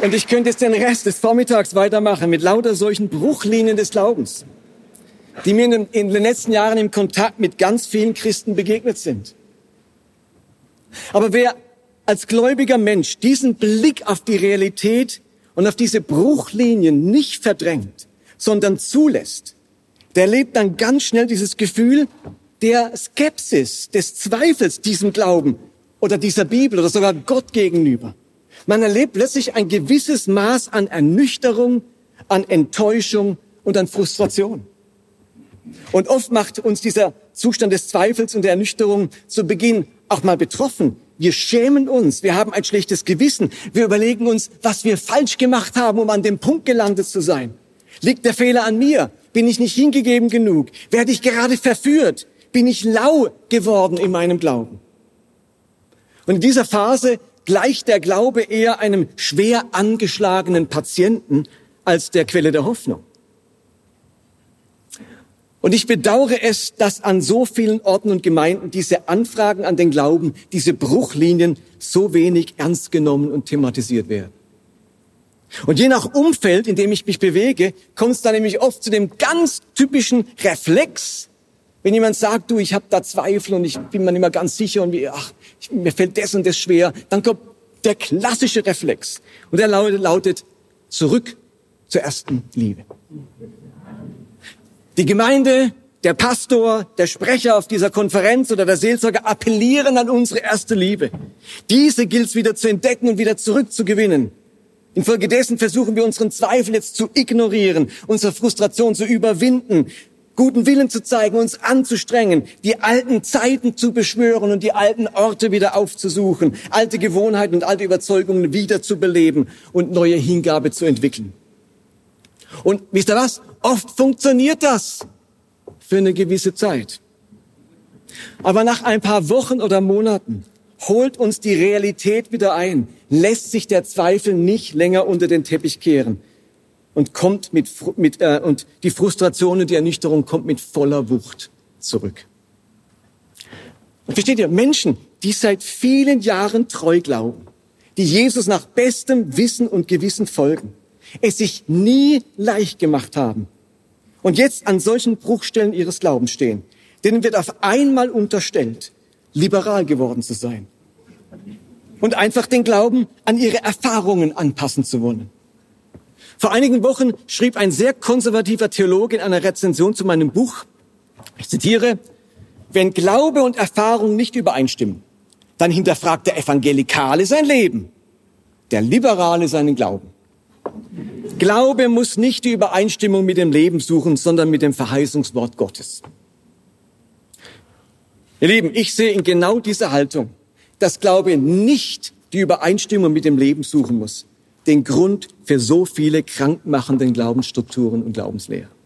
Und ich könnte jetzt den Rest des Vormittags weitermachen mit lauter solchen Bruchlinien des Glaubens, die mir in den letzten Jahren im Kontakt mit ganz vielen Christen begegnet sind. Aber wer als gläubiger Mensch diesen Blick auf die Realität und auf diese Bruchlinien nicht verdrängt, sondern zulässt, der lebt dann ganz schnell dieses Gefühl der Skepsis, des Zweifels diesem Glauben oder dieser Bibel oder sogar Gott gegenüber. Man erlebt plötzlich ein gewisses Maß an Ernüchterung, an Enttäuschung und an Frustration. Und oft macht uns dieser Zustand des Zweifels und der Ernüchterung zu Beginn auch mal betroffen. Wir schämen uns, wir haben ein schlechtes Gewissen, wir überlegen uns, was wir falsch gemacht haben, um an dem Punkt gelandet zu sein. Liegt der Fehler an mir? Bin ich nicht hingegeben genug? Werde ich gerade verführt? Bin ich lau geworden in meinem Glauben? Und in dieser Phase gleicht der Glaube eher einem schwer angeschlagenen Patienten als der Quelle der Hoffnung. Und ich bedauere es, dass an so vielen Orten und Gemeinden diese Anfragen an den Glauben, diese Bruchlinien so wenig ernst genommen und thematisiert werden. Und je nach Umfeld, in dem ich mich bewege, kommt es dann nämlich oft zu dem ganz typischen Reflex, wenn jemand sagt, du, ich habe da Zweifel und ich bin mir nicht mehr ganz sicher und wie, ach, mir fällt das und das schwer, dann kommt der klassische Reflex. Und der lautet, zurück zur ersten Liebe. Die Gemeinde, der Pastor, der Sprecher auf dieser Konferenz oder der Seelsorger appellieren an unsere erste Liebe. Diese gilt es wieder zu entdecken und wieder zurückzugewinnen. Infolgedessen versuchen wir unseren Zweifel jetzt zu ignorieren, unsere Frustration zu überwinden, guten Willen zu zeigen, uns anzustrengen, die alten Zeiten zu beschwören und die alten Orte wieder aufzusuchen, alte Gewohnheiten und alte Überzeugungen wieder zu beleben und neue Hingabe zu entwickeln. Und wisst ihr was? Oft funktioniert das für eine gewisse Zeit. Aber nach ein paar Wochen oder Monaten holt uns die Realität wieder ein, lässt sich der Zweifel nicht länger unter den Teppich kehren und kommt mit, mit äh, und die Frustration und die Ernüchterung kommt mit voller Wucht zurück. Und versteht ihr, Menschen, die seit vielen Jahren treu glauben, die Jesus nach bestem Wissen und Gewissen folgen, es sich nie leicht gemacht haben und jetzt an solchen Bruchstellen ihres Glaubens stehen, denen wird auf einmal unterstellt, liberal geworden zu sein und einfach den Glauben an ihre Erfahrungen anpassen zu wollen. Vor einigen Wochen schrieb ein sehr konservativer Theologe in einer Rezension zu meinem Buch, ich zitiere, wenn Glaube und Erfahrung nicht übereinstimmen, dann hinterfragt der Evangelikale sein Leben, der Liberale seinen Glauben. Glaube muss nicht die Übereinstimmung mit dem Leben suchen, sondern mit dem Verheißungswort Gottes. Ihr Lieben, ich sehe in genau dieser Haltung, dass Glaube nicht die Übereinstimmung mit dem Leben suchen muss, den Grund für so viele krankmachenden Glaubensstrukturen und Glaubenslehren.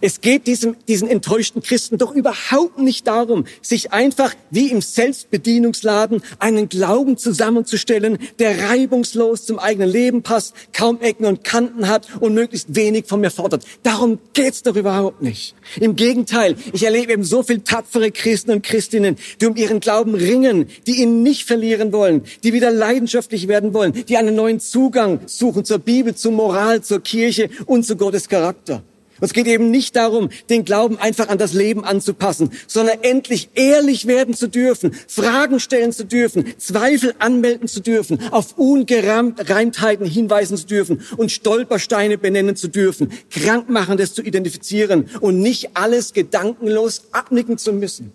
Es geht diesem, diesen enttäuschten Christen doch überhaupt nicht darum, sich einfach wie im Selbstbedienungsladen einen Glauben zusammenzustellen, der reibungslos zum eigenen Leben passt, kaum Ecken und Kanten hat und möglichst wenig von mir fordert. Darum geht's doch überhaupt nicht. Im Gegenteil, ich erlebe eben so viel tapfere Christen und Christinnen, die um ihren Glauben ringen, die ihn nicht verlieren wollen, die wieder leidenschaftlich werden wollen, die einen neuen Zugang suchen zur Bibel, zur Moral, zur Kirche und zu Gottes Charakter. Und es geht eben nicht darum, den Glauben einfach an das Leben anzupassen, sondern endlich ehrlich werden zu dürfen, Fragen stellen zu dürfen, Zweifel anmelden zu dürfen, auf Ungereimtheiten hinweisen zu dürfen und Stolpersteine benennen zu dürfen, Krankmachendes zu identifizieren und nicht alles gedankenlos abnicken zu müssen.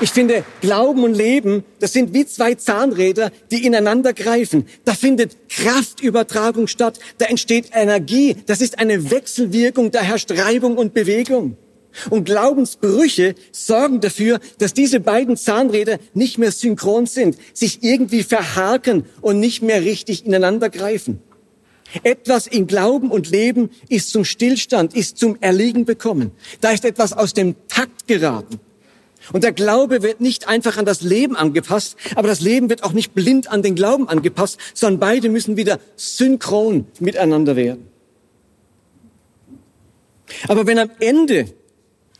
Ich finde, Glauben und Leben, das sind wie zwei Zahnräder, die ineinander greifen. Da findet Kraftübertragung statt, da entsteht Energie, das ist eine Wechselwirkung, da herrscht Reibung und Bewegung. Und Glaubensbrüche sorgen dafür, dass diese beiden Zahnräder nicht mehr synchron sind, sich irgendwie verhaken und nicht mehr richtig ineinander greifen. Etwas in Glauben und Leben ist zum Stillstand, ist zum Erliegen bekommen. Da ist etwas aus dem Takt geraten. Und der Glaube wird nicht einfach an das Leben angepasst, aber das Leben wird auch nicht blind an den Glauben angepasst, sondern beide müssen wieder synchron miteinander werden. Aber wenn am Ende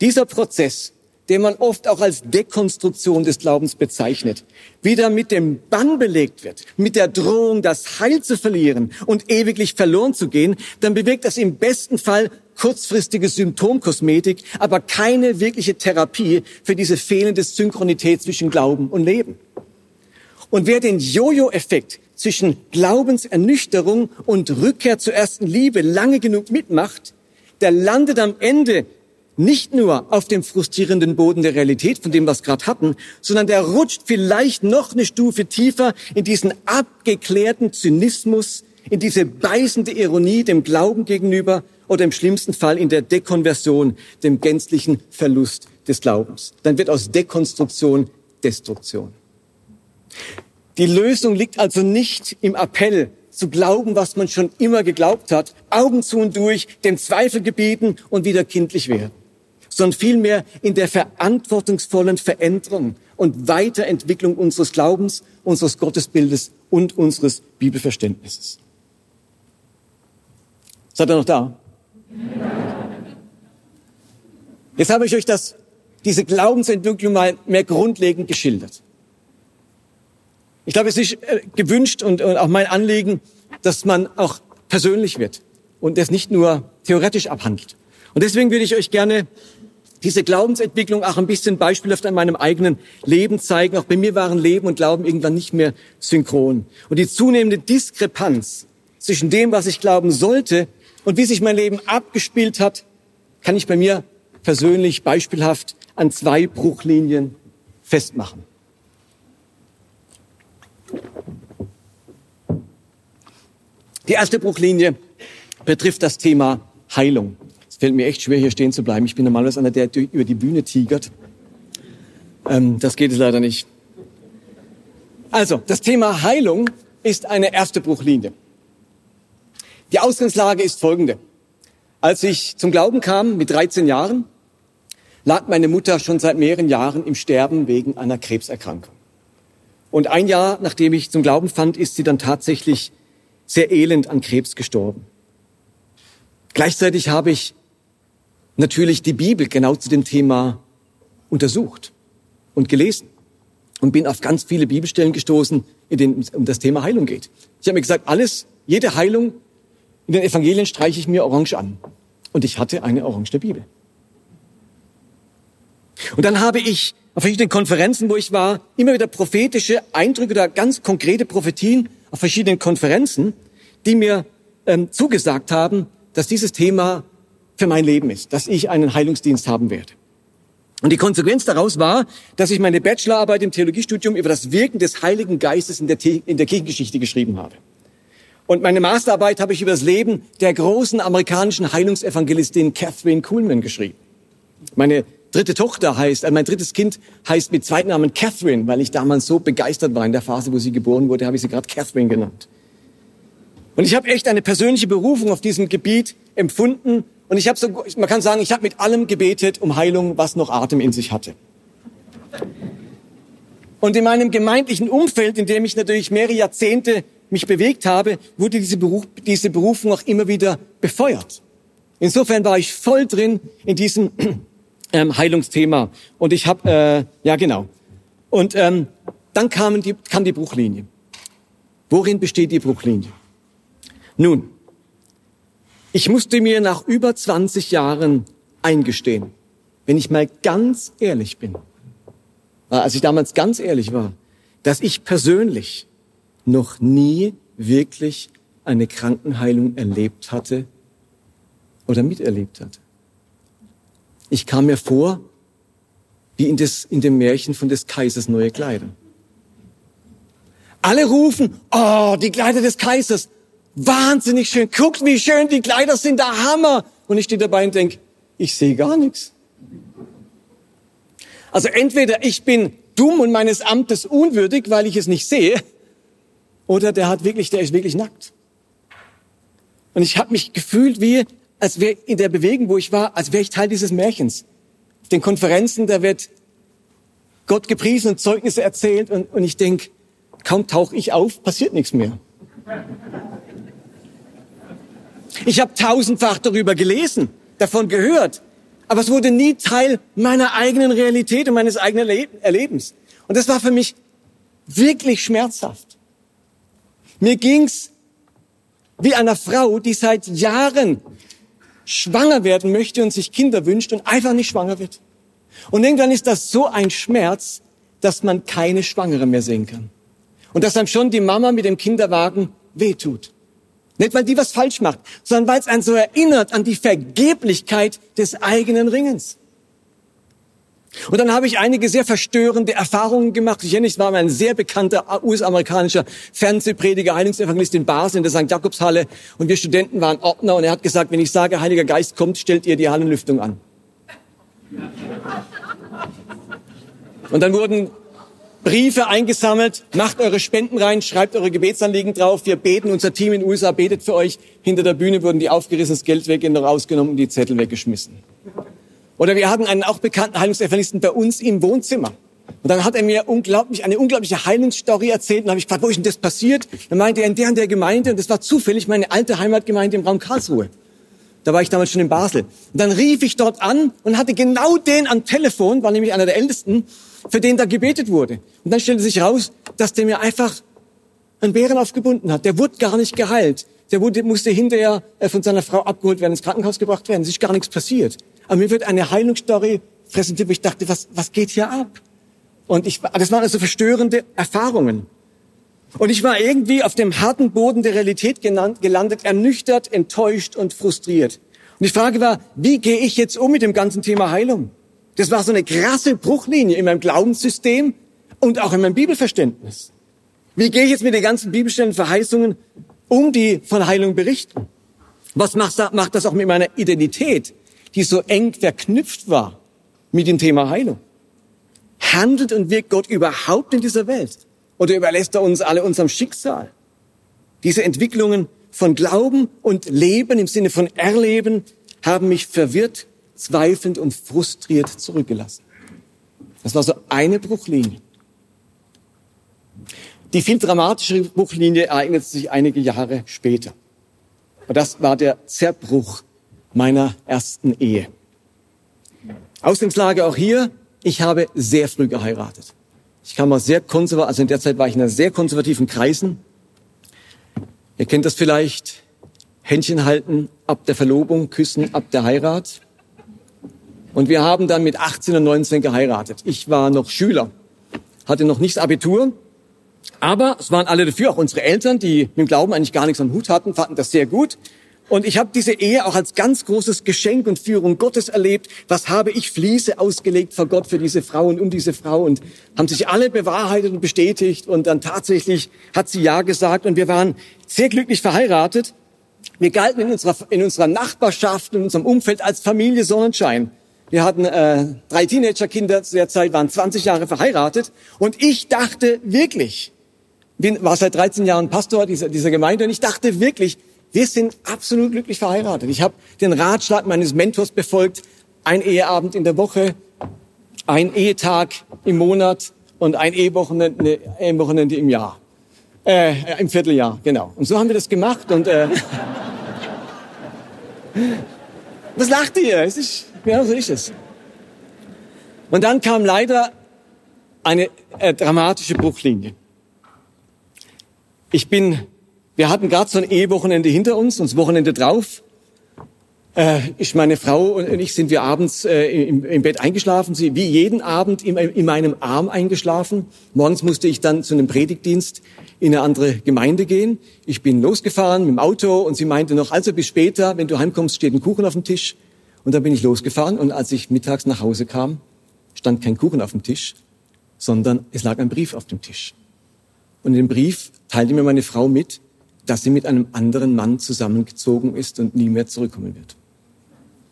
dieser Prozess, den man oft auch als Dekonstruktion des Glaubens bezeichnet, wieder mit dem Bann belegt wird, mit der Drohung, das Heil zu verlieren und ewiglich verloren zu gehen, dann bewirkt das im besten Fall kurzfristige Symptomkosmetik, aber keine wirkliche Therapie für diese fehlende Synchronität zwischen Glauben und Leben. Und wer den Jojo-Effekt zwischen Glaubensernüchterung und Rückkehr zur ersten Liebe lange genug mitmacht, der landet am Ende nicht nur auf dem frustrierenden Boden der Realität, von dem wir es gerade hatten, sondern der rutscht vielleicht noch eine Stufe tiefer in diesen abgeklärten Zynismus, in diese beißende Ironie dem Glauben gegenüber oder im schlimmsten Fall in der Dekonversion, dem gänzlichen Verlust des Glaubens. Dann wird aus Dekonstruktion Destruktion. Die Lösung liegt also nicht im Appell zu glauben, was man schon immer geglaubt hat, Augen zu und durch, dem Zweifel gebieten und wieder kindlich werden, sondern vielmehr in der verantwortungsvollen Veränderung und Weiterentwicklung unseres Glaubens, unseres Gottesbildes und unseres Bibelverständnisses. Seid ihr noch da? Jetzt habe ich euch das, diese Glaubensentwicklung mal mehr grundlegend geschildert. Ich glaube, es ist äh, gewünscht und, auch mein Anliegen, dass man auch persönlich wird und das nicht nur theoretisch abhandelt. Und deswegen würde ich euch gerne diese Glaubensentwicklung auch ein bisschen beispielhaft an meinem eigenen Leben zeigen. Auch bei mir waren Leben und Glauben irgendwann nicht mehr synchron. Und die zunehmende Diskrepanz zwischen dem, was ich glauben sollte und wie sich mein Leben abgespielt hat, kann ich bei mir persönlich beispielhaft an zwei Bruchlinien festmachen. Die erste Bruchlinie betrifft das Thema Heilung. Es fällt mir echt schwer, hier stehen zu bleiben. Ich bin normalerweise einer, der über die Bühne tigert. Ähm, das geht es leider nicht. Also, das Thema Heilung ist eine erste Bruchlinie. Die Ausgangslage ist folgende. Als ich zum Glauben kam mit 13 Jahren, lag meine Mutter schon seit mehreren Jahren im Sterben wegen einer Krebserkrankung. Und ein Jahr, nachdem ich zum Glauben fand, ist sie dann tatsächlich sehr elend an Krebs gestorben. Gleichzeitig habe ich natürlich die Bibel genau zu dem Thema untersucht und gelesen und bin auf ganz viele Bibelstellen gestoßen, in denen es um das Thema Heilung geht. Ich habe mir gesagt, alles, jede Heilung in den Evangelien streiche ich mir orange an. Und ich hatte eine orangene Bibel. Und dann habe ich auf verschiedenen Konferenzen, wo ich war, immer wieder prophetische Eindrücke oder ganz konkrete Prophetien auf verschiedenen Konferenzen, die mir ähm, zugesagt haben, dass dieses Thema für mein Leben ist, dass ich einen Heilungsdienst haben werde. Und die Konsequenz daraus war, dass ich meine Bachelorarbeit im Theologiestudium über das Wirken des Heiligen Geistes in der, in der Kirchengeschichte geschrieben habe. Und meine Masterarbeit habe ich über das Leben der großen amerikanischen Heilungsevangelistin Catherine Kuhlman geschrieben. Meine dritte Tochter heißt, äh, mein drittes Kind heißt mit Zweitnamen Catherine, weil ich damals so begeistert war in der Phase, wo sie geboren wurde, habe ich sie gerade Catherine genannt. Und ich habe echt eine persönliche Berufung auf diesem Gebiet empfunden. Und ich habe so, man kann sagen, ich habe mit allem gebetet um Heilung, was noch Atem in sich hatte. Und in meinem gemeindlichen Umfeld, in dem ich natürlich mehrere Jahrzehnte mich bewegt habe, wurde diese, Beruf, diese Berufung auch immer wieder befeuert. Insofern war ich voll drin in diesem ähm, Heilungsthema. Und ich habe, äh, ja genau. Und ähm, dann kam die, kam die Bruchlinie. Worin besteht die Bruchlinie? Nun, ich musste mir nach über 20 Jahren eingestehen, wenn ich mal ganz ehrlich bin, als ich damals ganz ehrlich war, dass ich persönlich noch nie wirklich eine Krankenheilung erlebt hatte oder miterlebt hatte. Ich kam mir vor wie in, des, in dem Märchen von des Kaisers neue Kleider. Alle rufen, oh, die Kleider des Kaisers, wahnsinnig schön, guckt, wie schön die Kleider sind, der Hammer. Und ich stehe dabei und denke, ich sehe gar nichts. Also entweder ich bin dumm und meines Amtes unwürdig, weil ich es nicht sehe, oder der hat wirklich, der ist wirklich nackt. Und ich habe mich gefühlt wie, als wäre in der Bewegung, wo ich war, als wäre ich Teil dieses Märchens. Auf den Konferenzen, da wird Gott gepriesen und Zeugnisse erzählt und, und ich denk, kaum tauche ich auf, passiert nichts mehr. Ich habe tausendfach darüber gelesen, davon gehört, aber es wurde nie Teil meiner eigenen Realität und meines eigenen Erlebens. Und das war für mich wirklich schmerzhaft. Mir ging's wie einer Frau, die seit Jahren schwanger werden möchte und sich Kinder wünscht und einfach nicht schwanger wird. Und irgendwann ist das so ein Schmerz, dass man keine Schwangere mehr sehen kann. Und dass einem schon die Mama mit dem Kinderwagen wehtut. Nicht, weil die was falsch macht, sondern weil es einen so erinnert an die Vergeblichkeit des eigenen Ringens. Und dann habe ich einige sehr verstörende Erfahrungen gemacht. Ich erinnere, ich war ein sehr bekannter US-amerikanischer Fernsehprediger, Heilungsevangelist in Basel in der St. Jakobshalle. Und wir Studenten waren Ordner und er hat gesagt, wenn ich sage, Heiliger Geist kommt, stellt ihr die Hallenlüftung an. Und dann wurden Briefe eingesammelt, macht eure Spenden rein, schreibt eure Gebetsanliegen drauf, wir beten, unser Team in den USA betet für euch. Hinter der Bühne wurden die aufgerissenes Geld weg, rausgenommen und die Zettel weggeschmissen. Oder wir hatten einen auch bekannten Heilungsevangelisten bei uns im Wohnzimmer. Und dann hat er mir unglaublich, eine unglaubliche Heilungsstory erzählt. Und habe ich gefragt, wo ist denn das passiert? Dann meinte er, in der und der Gemeinde. Und das war zufällig meine alte Heimatgemeinde im Raum Karlsruhe. Da war ich damals schon in Basel. Und dann rief ich dort an und hatte genau den am Telefon, war nämlich einer der Ältesten, für den da gebetet wurde. Und dann stellte sich raus, dass der mir einfach einen Bären aufgebunden hat. Der wurde gar nicht geheilt. Der wurde, musste hinterher äh, von seiner Frau abgeholt werden, ins Krankenhaus gebracht werden. Es ist gar nichts passiert. Aber mir wird eine Heilungsstory präsentiert, wo ich dachte, was, was geht hier ab? Und ich, das waren also verstörende Erfahrungen. Und ich war irgendwie auf dem harten Boden der Realität genannt, gelandet, ernüchtert, enttäuscht und frustriert. Und die Frage war, wie gehe ich jetzt um mit dem ganzen Thema Heilung? Das war so eine krasse Bruchlinie in meinem Glaubenssystem und auch in meinem Bibelverständnis. Wie gehe ich jetzt mit den ganzen Bibelstellen Verheißungen um, die von Heilung berichten? Was macht das auch mit meiner Identität? Die so eng verknüpft war mit dem Thema Heilung. Handelt und wirkt Gott überhaupt in dieser Welt? Oder überlässt er uns alle unserem Schicksal? Diese Entwicklungen von Glauben und Leben im Sinne von Erleben haben mich verwirrt, zweifelnd und frustriert zurückgelassen. Das war so eine Bruchlinie. Die viel dramatischere Bruchlinie ereignete sich einige Jahre später. Und das war der Zerbruch meiner ersten Ehe. Ausgangslage auch hier, ich habe sehr früh geheiratet. Ich kam aus sehr konservativ, also in der Zeit war ich in einer sehr konservativen Kreisen. Ihr kennt das vielleicht, Händchen halten ab der Verlobung, küssen ab der Heirat. Und wir haben dann mit 18 und 19 geheiratet. Ich war noch Schüler, hatte noch nicht Abitur, aber es waren alle dafür, auch unsere Eltern, die mit dem Glauben eigentlich gar nichts am Hut hatten, fanden das sehr gut Und ich habe diese Ehe auch als ganz großes Geschenk und Führung Gottes erlebt. Was habe ich Fließe ausgelegt vor Gott für diese Frau und um diese Frau und haben sich alle bewahrheitet und bestätigt und dann tatsächlich hat sie Ja gesagt und wir waren sehr glücklich verheiratet. Wir galten in unserer, in unserer Nachbarschaft, in unserem Umfeld als Familie Sonnenschein. Wir hatten äh, drei Teenagerkinder zu der Zeit, waren 20 Jahre verheiratet und ich dachte wirklich, bin, war seit 13 Jahren Pastor dieser, dieser Gemeinde und ich dachte wirklich, wir sind absolut glücklich verheiratet. Ich habe den Ratschlag meines Mentors befolgt, ein Eheabend in der Woche, ein Ehetag im Monat und ein Ehewochenende, Ehewochenende im Jahr. Äh, im Vierteljahr, genau. Und so haben wir das gemacht und äh, was lacht ihr? Es ist, genau so ist es. Und dann kam leider eine äh, dramatische Bruchlinie. Ich bin wir hatten gerade so ein Ehewochenende hinter uns und das Wochenende drauf. Äh, ich, meine Frau und ich sind wir abends äh, im, im, Bett eingeschlafen. Sie wie jeden Abend in, in meinem Arm eingeschlafen. Morgens musste ich dann zu einem Predigtdienst in eine andere Gemeinde gehen. Ich bin losgefahren mit dem Auto und sie meinte noch, also bis später, wenn du heimkommst, steht ein Kuchen auf dem Tisch. Und dann bin ich losgefahren und als ich mittags nach Hause kam, stand kein Kuchen auf dem Tisch, sondern es lag ein Brief auf dem Tisch. Und in dem Brief teilte mir meine Frau mit, dass sie mit einem anderen Mann zusammengezogen ist und nie mehr zurückkommen wird.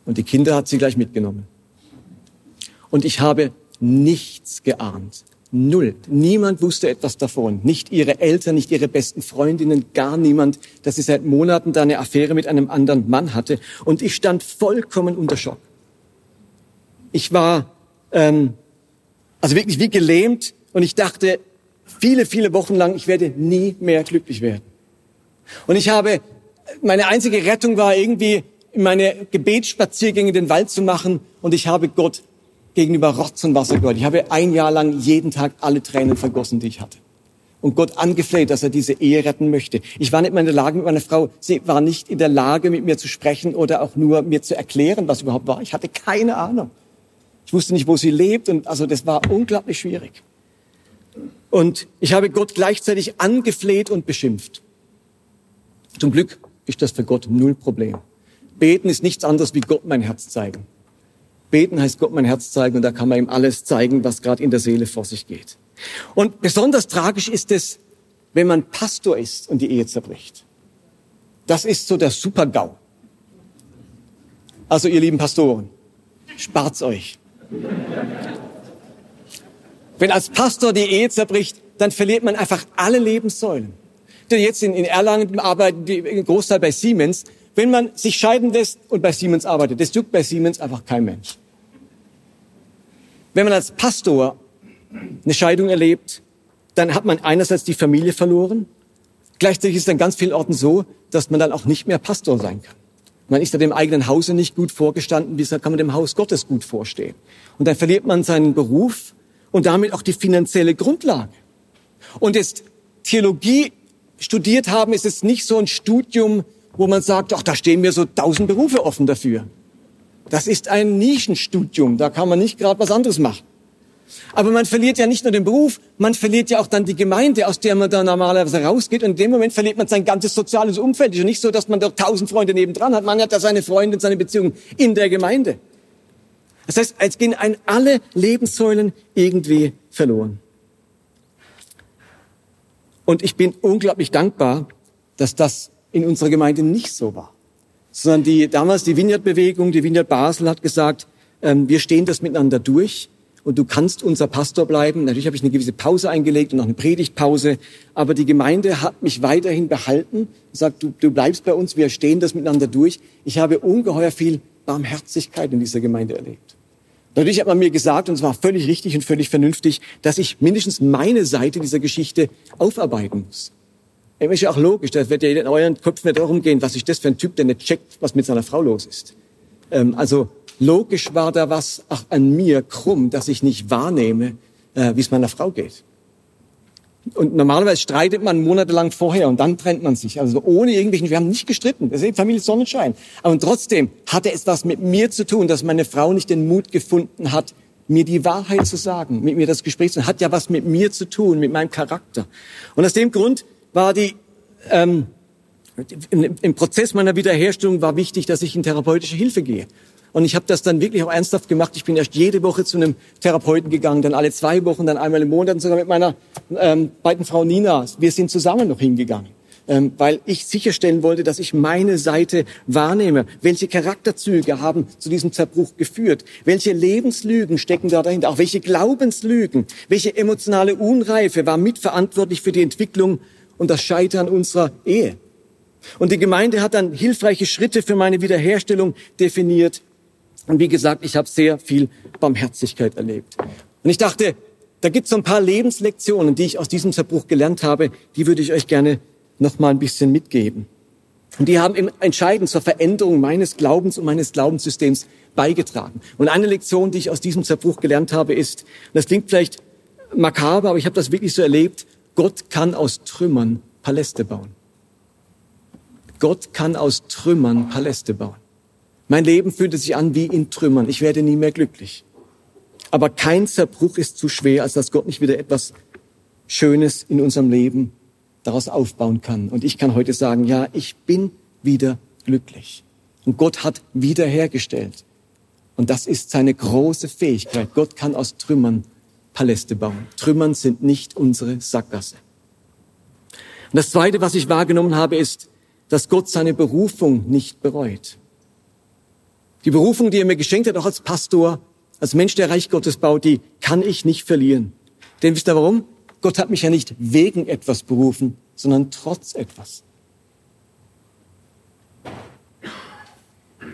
Und die Kinder hat sie gleich mitgenommen. Und ich habe nichts geahnt. Null. Niemand wusste etwas davon. Nicht ihre Eltern, nicht ihre besten Freundinnen, gar niemand, dass sie seit Monaten da eine Affäre mit einem anderen Mann hatte. Und ich stand vollkommen unter Schock. Ich war ähm, also wirklich wie gelähmt und ich dachte viele, viele Wochen lang, ich werde nie mehr glücklich werden. Und ich habe, meine einzige Rettung war irgendwie, meine Gebetsspaziergänge in den Wald zu machen und ich habe Gott gegenüber Rotz und Wasser gehört. Ich habe ein Jahr lang jeden Tag alle Tränen vergossen, die ich hatte. Und Gott angefleht, dass er diese Ehe retten möchte. Ich war nicht mehr in der Lage mit meiner Frau, sie war nicht in der Lage, mit mir zu sprechen oder auch nur mir zu erklären, was überhaupt war. Ich hatte keine Ahnung. Ich wusste nicht, wo sie lebt und also das war unglaublich schwierig. Und ich habe Gott gleichzeitig angefleht und beschimpft. Zum Glück ist das für Gott null Problem. Beten ist nichts anderes wie Gott mein Herz zeigen. Beten heißt Gott mein Herz zeigen und da kann man ihm alles zeigen, was gerade in der Seele vor sich geht. Und besonders tragisch ist es, wenn man Pastor ist und die Ehe zerbricht. Das ist so der Super-GAU. Also ihr lieben Pastoren, spart's euch. Wenn als Pastor die Ehe zerbricht, dann verliert man einfach alle Lebenssäulen die jetzt in, in Erlangen arbeiten, die im Großteil bei Siemens. Wenn man sich scheiden lässt und bei Siemens arbeitet, das juckt bei Siemens einfach kein Mensch. Wenn man als Pastor eine Scheidung erlebt, dann hat man einerseits die Familie verloren. Gleichzeitig ist es an ganz vielen Orten so, dass man dann auch nicht mehr Pastor sein kann. Man ist ja dem eigenen Hause nicht gut vorgestanden, wie kann man dem Haus Gottes gut vorstehen. Und dann verliert man seinen Beruf und damit auch die finanzielle Grundlage. Und jetzt Theologie studiert haben, ist es nicht so ein Studium, wo man sagt, ach, da stehen mir so tausend Berufe offen dafür. Das ist ein Nischenstudium, da kann man nicht gerade was anderes machen. Aber man verliert ja nicht nur den Beruf, man verliert ja auch dann die Gemeinde, aus der man da normalerweise rausgeht. Und in dem Moment verliert man sein ganzes soziales Umfeld. Es ist nicht so, dass man dort tausend Freunde nebendran hat. Man hat ja seine Freunde und seine Beziehungen in der Gemeinde. Das heißt, es gehen alle Lebenssäulen irgendwie verloren. Und ich bin unglaublich dankbar, dass das in unserer Gemeinde nicht so war. Sondern die, damals die Vineyard-Bewegung, die Vineyard Basel hat gesagt, ähm, wir stehen das miteinander durch und du kannst unser Pastor bleiben. Natürlich habe ich eine gewisse Pause eingelegt und auch eine Predigtpause, aber die Gemeinde hat mich weiterhin behalten, sagt, du, du bleibst bei uns, wir stehen das miteinander durch. Ich habe ungeheuer viel Barmherzigkeit in dieser Gemeinde erlebt. Natürlich hat man mir gesagt, und es war völlig richtig und völlig vernünftig, dass ich mindestens meine Seite dieser Geschichte aufarbeiten muss. Das ist ja auch logisch, da wird ja in euren Köpfen nicht darum gehen, was ist das für ein Typ, der nicht checkt, was mit seiner Frau los ist. Ähm, also logisch war da was auch an mir krumm, dass ich nicht wahrnehme, äh, wie es meiner Frau geht. Und normalerweise streitet man monatelang vorher und dann trennt man sich. Also ohne irgendwelchen, wir haben nicht gestritten. Das ist eben Familie Sonnenschein. Aber trotzdem hatte es was mit mir zu tun, dass meine Frau nicht den Mut gefunden hat, mir die Wahrheit zu sagen, mit mir das Gespräch zu hat ja was mit mir zu tun, mit meinem Charakter. Und aus dem Grund war die ähm, Im Prozess meiner Wiederherstellung war wichtig, dass ich in therapeutische Hilfe gehe. Und ich habe das dann wirklich auch ernsthaft gemacht. Ich bin erst jede Woche zu einem Therapeuten gegangen, dann alle zwei Wochen, dann einmal im Monat und sogar mit meiner ähm, beiden Frau Nina. Wir sind zusammen noch hingegangen, ähm, weil ich sicherstellen wollte, dass ich meine Seite wahrnehme. Welche Charakterzüge haben zu diesem Zerbruch geführt? Welche Lebenslügen stecken da dahinter? Auch welche Glaubenslügen? Welche emotionale Unreife war mitverantwortlich für die Entwicklung und das Scheitern unserer Ehe? Und die Gemeinde hat dann hilfreiche Schritte für meine Wiederherstellung definiert. Und wie gesagt, ich habe sehr viel Barmherzigkeit erlebt. Und ich dachte, da gibt es so ein paar Lebenslektionen, die ich aus diesem Zerbruch gelernt habe, die würde ich euch gerne noch mal ein bisschen mitgeben. Und die haben entscheidend zur Veränderung meines Glaubens und meines Glaubenssystems beigetragen. Und eine Lektion, die ich aus diesem Zerbruch gelernt habe, ist, das klingt vielleicht makaber, aber ich habe das wirklich so erlebt, Gott kann aus Trümmern Paläste bauen. Gott kann aus Trümmern Paläste bauen. Mein Leben fühlte sich an wie in Trümmern. Ich werde nie mehr glücklich. Aber kein Zerbruch ist zu schwer, als dass Gott nicht wieder etwas Schönes in unserem Leben daraus aufbauen kann. Und ich kann heute sagen, ja, ich bin wieder glücklich. Und Gott hat wiederhergestellt. Und das ist seine große Fähigkeit. Gott kann aus Trümmern Paläste bauen. Trümmern sind nicht unsere Sackgasse. Und das Zweite, was ich wahrgenommen habe, ist, dass Gott seine Berufung nicht bereut. Die Berufung, die er mir geschenkt hat, auch als Pastor, als Mensch, der Reich Gottes baut, die kann ich nicht verlieren. Denn wisst ihr warum? Gott hat mich ja nicht wegen etwas berufen, sondern trotz etwas.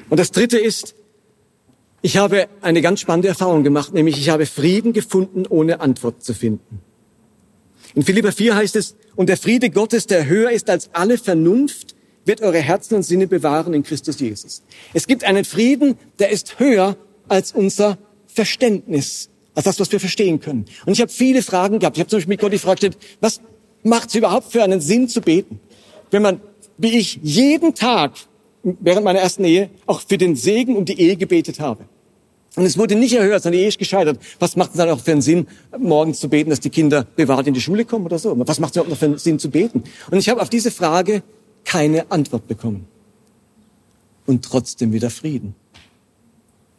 Und das Dritte ist, ich habe eine ganz spannende Erfahrung gemacht, nämlich ich habe Frieden gefunden, ohne Antwort zu finden. In Philippa 4 heißt es, und der Friede Gottes, der höher ist als alle Vernunft, wird eure Herzen und Sinne bewahren in Christus Jesus. Es gibt einen Frieden, der ist höher als unser Verständnis, als das, was wir verstehen können. Und ich habe viele Fragen gehabt. Ich habe zum Beispiel mit Gott gestellt, was macht es überhaupt für einen Sinn zu beten? Wenn man, wie ich, jeden Tag während meiner ersten Ehe auch für den Segen um die Ehe gebetet habe. Und es wurde nicht erhört, sondern die Ehe ist gescheitert. Was macht es dann auch für einen Sinn, morgens zu beten, dass die Kinder bewahrt in die Schule kommen oder so? Was macht es überhaupt noch für einen Sinn zu beten? Und ich habe auf diese Frage keine Antwort bekommen. Und trotzdem wieder Frieden.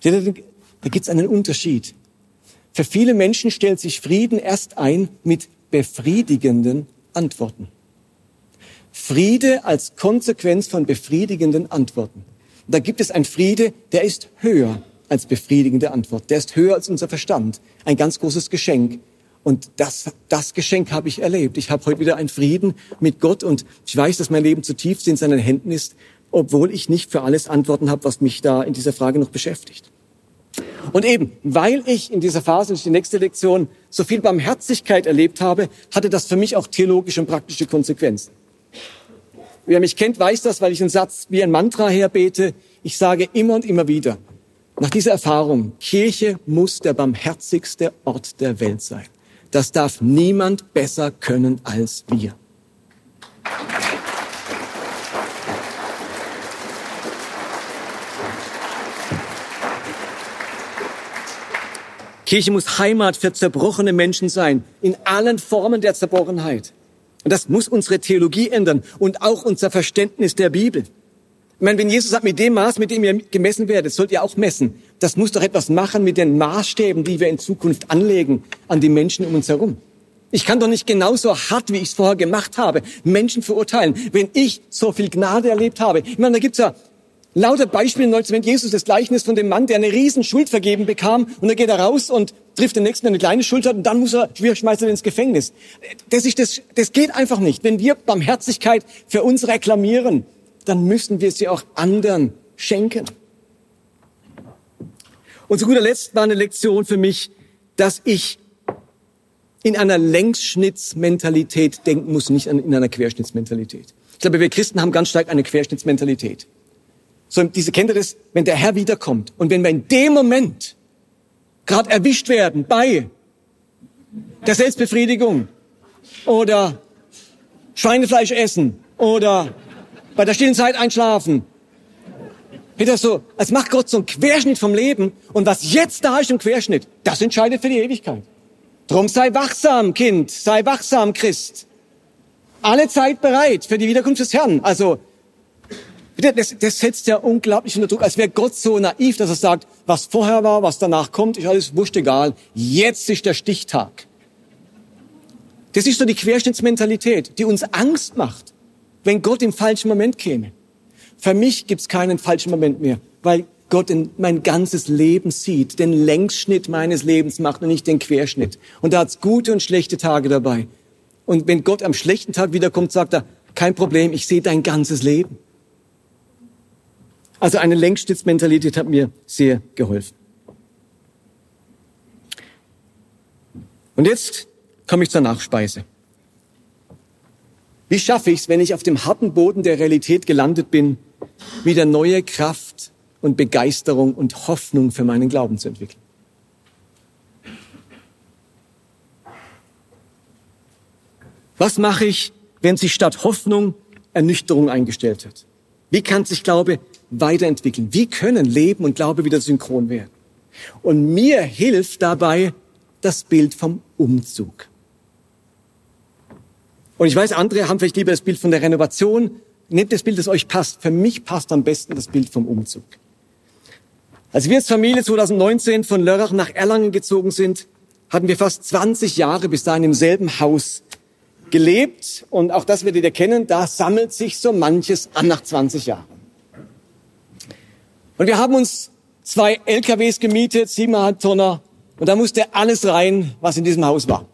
Da gibt es einen Unterschied. Für viele Menschen stellt sich Frieden erst ein mit befriedigenden Antworten. Friede als Konsequenz von befriedigenden Antworten. da gibt es einen Friede, der ist höher als befriedigende Antwort. Der ist höher als unser Verstand. Ein ganz großes Geschenk. Und das, das Geschenk habe ich erlebt. Ich habe heute wieder einen Frieden mit Gott und ich weiß, dass mein Leben zutiefst in seinen Händen ist, obwohl ich nicht für alles Antworten habe, was mich da in dieser Frage noch beschäftigt. Und eben, weil ich in dieser Phase, ist die nächste Lektion, so viel Barmherzigkeit erlebt habe, hatte das für mich auch theologische und praktische Konsequenzen. Wer mich kennt, weiß das, weil ich einen Satz wie ein Mantra herbete. Ich sage immer und immer wieder, nach dieser Erfahrung, Kirche muss der barmherzigste Ort der Welt sein. Das darf niemand besser können als wir. Kirche muss Heimat für zerbrochene Menschen sein, in allen Formen der Zerbrochenheit. Und das muss unsere Theologie ändern und auch unser Verständnis der Bibel. Ich meine, wenn Jesus sagt, mit dem Maß, mit dem ihr gemessen werdet, sollt ihr auch messen. Das muss doch etwas machen mit den Maßstäben, die wir in Zukunft anlegen an die Menschen um uns herum. Ich kann doch nicht genauso hart, wie ich es vorher gemacht habe, Menschen verurteilen, wenn ich so viel Gnade erlebt habe. Ich meine, da gibt's ja lauter Beispiele im Neuen Testament. Jesus, das Gleichnis von dem Mann, der eine riesen Schuld vergeben bekam und dann geht er raus und trifft den Nächsten, der eine kleine Schuld hat und dann muss er, wir schmeißen ihn ins Gefängnis. Das, ist das, das geht einfach nicht. Wenn wir Barmherzigkeit für uns reklamieren, dann müssen wir sie auch anderen schenken. Und zu guter Letzt war eine Lektion für mich, dass ich in einer Längsschnittsmentalität denken muss, nicht in einer Querschnittsmentalität. Ich glaube, wir Christen haben ganz stark eine Querschnittsmentalität. So, diese kennt ihr das, wenn der Herr wiederkommt und wenn wir in dem Moment gerade erwischt werden bei der Selbstbefriedigung oder Schweinefleisch essen oder bei der stillen Zeit einschlafen. Peter so, als macht Gott so einen Querschnitt vom Leben und was jetzt da ist im Querschnitt, das entscheidet für die Ewigkeit. Drum sei wachsam, Kind, sei wachsam, Christ. Alle Zeit bereit für die Wiederkunft des Herrn. Also Das, das setzt ja unglaublich unter Druck, als wäre Gott so naiv, dass er sagt, was vorher war, was danach kommt, ist alles wurscht egal. Jetzt ist der Stichtag. Das ist so die Querschnittsmentalität, die uns Angst macht, wenn Gott im falschen Moment käme. Für mich gibt's keinen falschen Moment mehr, weil Gott in mein ganzes Leben sieht, den Längsschnitt meines Lebens macht und nicht den Querschnitt. Und da hat's gute und schlechte Tage dabei. Und wenn Gott am schlechten Tag wiederkommt, sagt er, kein Problem, ich sehe dein ganzes Leben. Also eine Längsschnittsmentalität hat mir sehr geholfen. Und jetzt komme ich zur Nachspeise. Wie schaffe ich es, wenn ich auf dem harten Boden der Realität gelandet bin, wieder neue Kraft und Begeisterung und Hoffnung für meinen Glauben zu entwickeln? Was mache ich, wenn sich statt Hoffnung Ernüchterung eingestellt hat? Wie kann sich Glaube weiterentwickeln? Wie können Leben und Glaube wieder synchron werden? Und mir hilft dabei das Bild vom Umzug. Und ich weiß, andere haben vielleicht lieber das Bild von der Renovation. Nehmt das Bild, das euch passt. Für mich passt am besten das Bild vom Umzug. Als wir als Familie 2019 von Lörrach nach Erlangen gezogen sind, hatten wir fast 20 Jahre bis dahin im selben Haus gelebt. Und auch das werdet ihr kennen, da sammelt sich so manches an nach 20 Jahren. Und wir haben uns zwei LKWs gemietet, siebeneinhalb Tonner. Und da musste alles rein, was in diesem Haus war.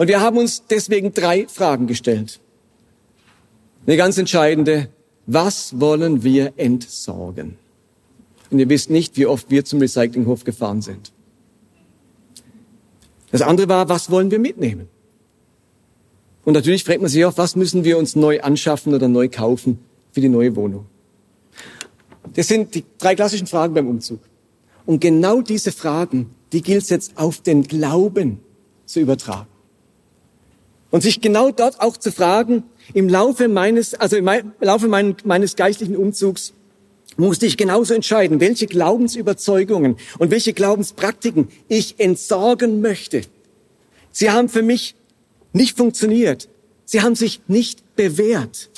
Und wir haben uns deswegen drei Fragen gestellt. Eine ganz entscheidende. Was wollen wir entsorgen? Und ihr wisst nicht, wie oft wir zum Recyclinghof gefahren sind. Das andere war, was wollen wir mitnehmen? Und natürlich fragt man sich auch, was müssen wir uns neu anschaffen oder neu kaufen für die neue Wohnung? Das sind die drei klassischen Fragen beim Umzug. Und genau diese Fragen, die gilt es jetzt auf den Glauben zu übertragen. Und sich genau dort auch zu fragen, im Laufe meines, also im Laufe meines geistlichen Umzugs, musste ich genauso entscheiden, welche Glaubensüberzeugungen und welche Glaubenspraktiken ich entsorgen möchte. Sie haben für mich nicht funktioniert. Sie haben sich nicht bewährt.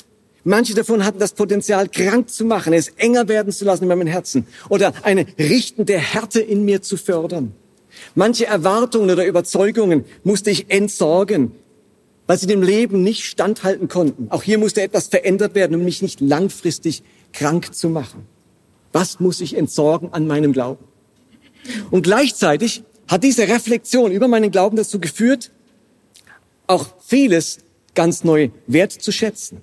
Manche davon hatten das Potenzial, krank zu machen, es enger werden zu lassen in meinem Herzen oder eine richtende Härte in mir zu fördern. Manche Erwartungen oder Überzeugungen musste ich entsorgen, weil sie dem Leben nicht standhalten konnten. Auch hier musste etwas verändert werden, um mich nicht langfristig krank zu machen. Was muss ich entsorgen an meinem Glauben? Und gleichzeitig hat diese Reflexion über meinen Glauben dazu geführt, auch vieles ganz neu wertzuschätzen.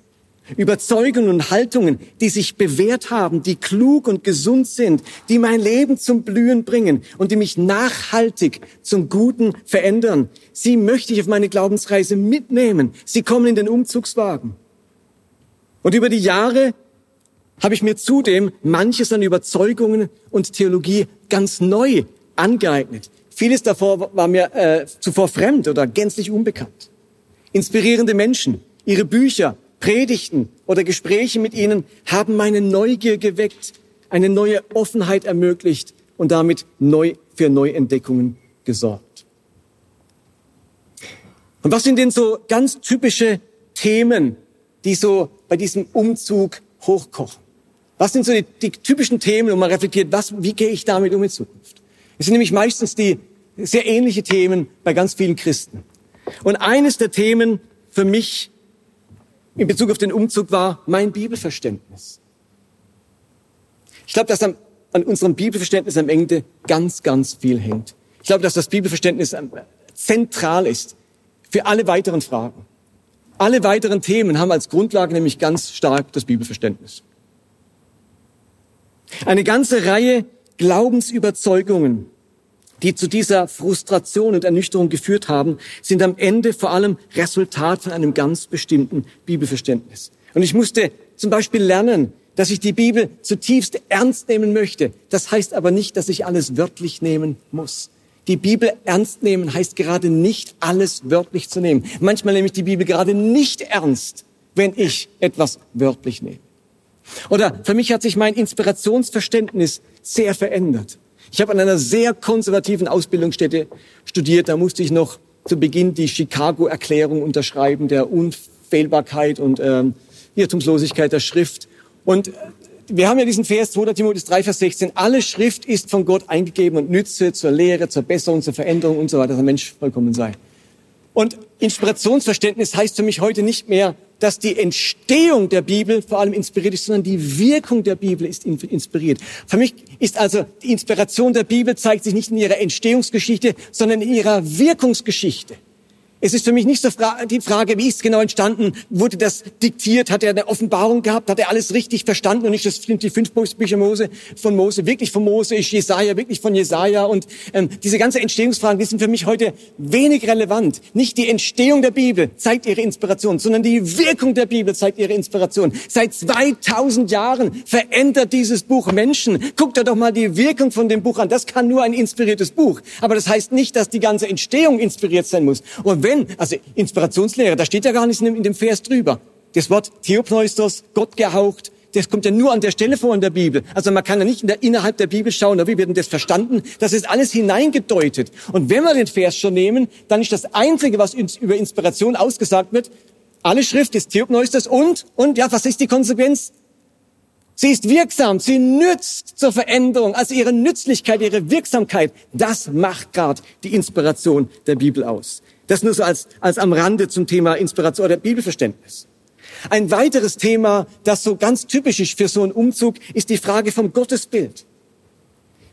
Überzeugungen und Haltungen, die sich bewährt haben, die klug und gesund sind, die mein Leben zum Blühen bringen und die mich nachhaltig zum Guten verändern. Sie möchte ich auf meine Glaubensreise mitnehmen. Sie kommen in den Umzugswagen. Und über die Jahre habe ich mir zudem manches an Überzeugungen und Theologie ganz neu angeeignet. Vieles davor war mir äh, zuvor fremd oder gänzlich unbekannt. Inspirierende Menschen, ihre Bücher, Predigten oder Gespräche mit ihnen haben meine Neugier geweckt, eine neue Offenheit ermöglicht und damit neu für Neuentdeckungen gesorgt. Und was sind denn so ganz typische Themen, die so bei diesem Umzug hochkochen? Was sind so die, die typischen Themen, wo man reflektiert, was, wie gehe ich damit um in Zukunft? Es sind nämlich meistens die sehr ähnliche Themen bei ganz vielen Christen. Und eines der Themen für mich in Bezug auf den Umzug war mein Bibelverständnis. Ich glaube, dass an, an unserem Bibelverständnis am Ende ganz, ganz viel hängt. Ich glaube, dass das Bibelverständnis zentral ist für alle weiteren Fragen. Alle weiteren Themen haben als Grundlage nämlich ganz stark das Bibelverständnis. Eine ganze Reihe Glaubensüberzeugungen die zu dieser Frustration und Ernüchterung geführt haben, sind am Ende vor allem Resultat von einem ganz bestimmten Bibelverständnis. Und ich musste zum Beispiel lernen, dass ich die Bibel zutiefst ernst nehmen möchte. Das heißt aber nicht, dass ich alles wörtlich nehmen muss. Die Bibel ernst nehmen heißt gerade nicht alles wörtlich zu nehmen. Manchmal nehme ich die Bibel gerade nicht ernst, wenn ich etwas wörtlich nehme. Oder für mich hat sich mein Inspirationsverständnis sehr verändert. Ich habe an einer sehr konservativen Ausbildungsstätte studiert. Da musste ich noch zu Beginn die Chicago-Erklärung unterschreiben der Unfehlbarkeit und ähm, Irrtumslosigkeit der Schrift. Und wir haben ja diesen Vers 2. Timotheus 3, Vers 16. Alle Schrift ist von Gott eingegeben und nütze zur Lehre, zur Besserung, zur Veränderung und so weiter, dass der Mensch vollkommen sei. Und Inspirationsverständnis heißt für mich heute nicht mehr, dass die Entstehung der Bibel vor allem inspiriert ist, sondern die Wirkung der Bibel ist inspiriert. Für mich ist also die Inspiration der Bibel zeigt sich nicht in ihrer Entstehungsgeschichte, sondern in ihrer Wirkungsgeschichte. Es ist für mich nicht so die Frage, wie ist es genau entstanden? Wurde das diktiert? Hat er eine Offenbarung gehabt? Hat er alles richtig verstanden? Und nicht das sind die fünf Bücher Mose, von Mose wirklich von Mose? Ist Jesaja wirklich von Jesaja? Und ähm, diese ganze Entstehungsfragen, die sind für mich heute wenig relevant. Nicht die Entstehung der Bibel zeigt ihre Inspiration, sondern die Wirkung der Bibel zeigt ihre Inspiration. Seit 2000 Jahren verändert dieses Buch Menschen. Guckt euch doch mal die Wirkung von dem Buch an. Das kann nur ein inspiriertes Buch. Aber das heißt nicht, dass die ganze Entstehung inspiriert sein muss. Und wenn, also Inspirationslehre, da steht ja gar nichts in dem Vers drüber. Das Wort Theopneustos, Gott gehaucht, das kommt ja nur an der Stelle vor in der Bibel. Also man kann ja nicht in der, innerhalb der Bibel schauen, wie wird denn das verstanden? Das ist alles hineingedeutet. Und wenn wir den Vers schon nehmen, dann ist das Einzige, was uns über Inspiration ausgesagt wird, alle Schrift ist Theopneustos und, und ja, was ist die Konsequenz? Sie ist wirksam, sie nützt zur Veränderung. Also ihre Nützlichkeit, ihre Wirksamkeit, das macht gerade die Inspiration der Bibel aus. Das nur so als, als am Rande zum Thema Inspiration oder Bibelverständnis. Ein weiteres Thema, das so ganz typisch ist für so einen Umzug, ist die Frage vom Gottesbild.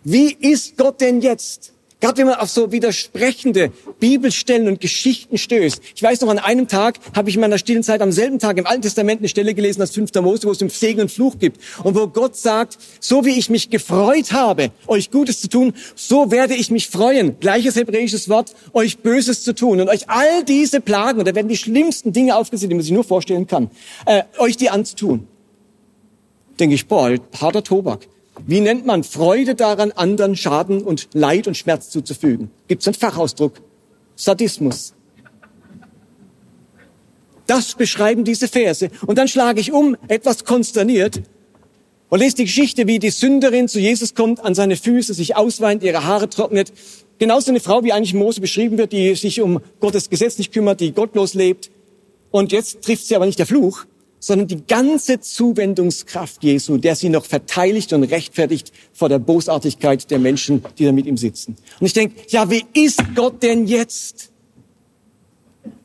Wie ist Gott denn jetzt? Gerade wenn man auf so widersprechende Bibelstellen und Geschichten stößt. Ich weiß noch, an einem Tag habe ich in meiner stillen Zeit am selben Tag im Alten Testament eine Stelle gelesen, das 5. Mose, wo es um Segen und Fluch gibt. Und wo Gott sagt, so wie ich mich gefreut habe, euch Gutes zu tun, so werde ich mich freuen. Gleiches hebräisches Wort, euch Böses zu tun. Und euch all diese Plagen, und da werden die schlimmsten Dinge aufgesehen, die man sich nur vorstellen kann, äh, euch die anzutun. Denke ich, boah, harter Tobak. Wie nennt man Freude daran, anderen Schaden und Leid und Schmerz zuzufügen? Gibt es einen Fachausdruck? Sadismus. Das beschreiben diese Verse. Und dann schlage ich um, etwas konsterniert, und lese die Geschichte, wie die Sünderin zu Jesus kommt, an seine Füße, sich ausweint, ihre Haare trocknet. Genauso eine Frau, wie eigentlich Mose beschrieben wird, die sich um Gottes Gesetz nicht kümmert, die gottlos lebt. Und jetzt trifft sie aber nicht der Fluch, sondern die ganze Zuwendungskraft Jesu, der sie noch verteidigt und rechtfertigt vor der Bosartigkeit der Menschen, die da mit ihm sitzen. Und ich denke, ja, wie ist Gott denn jetzt?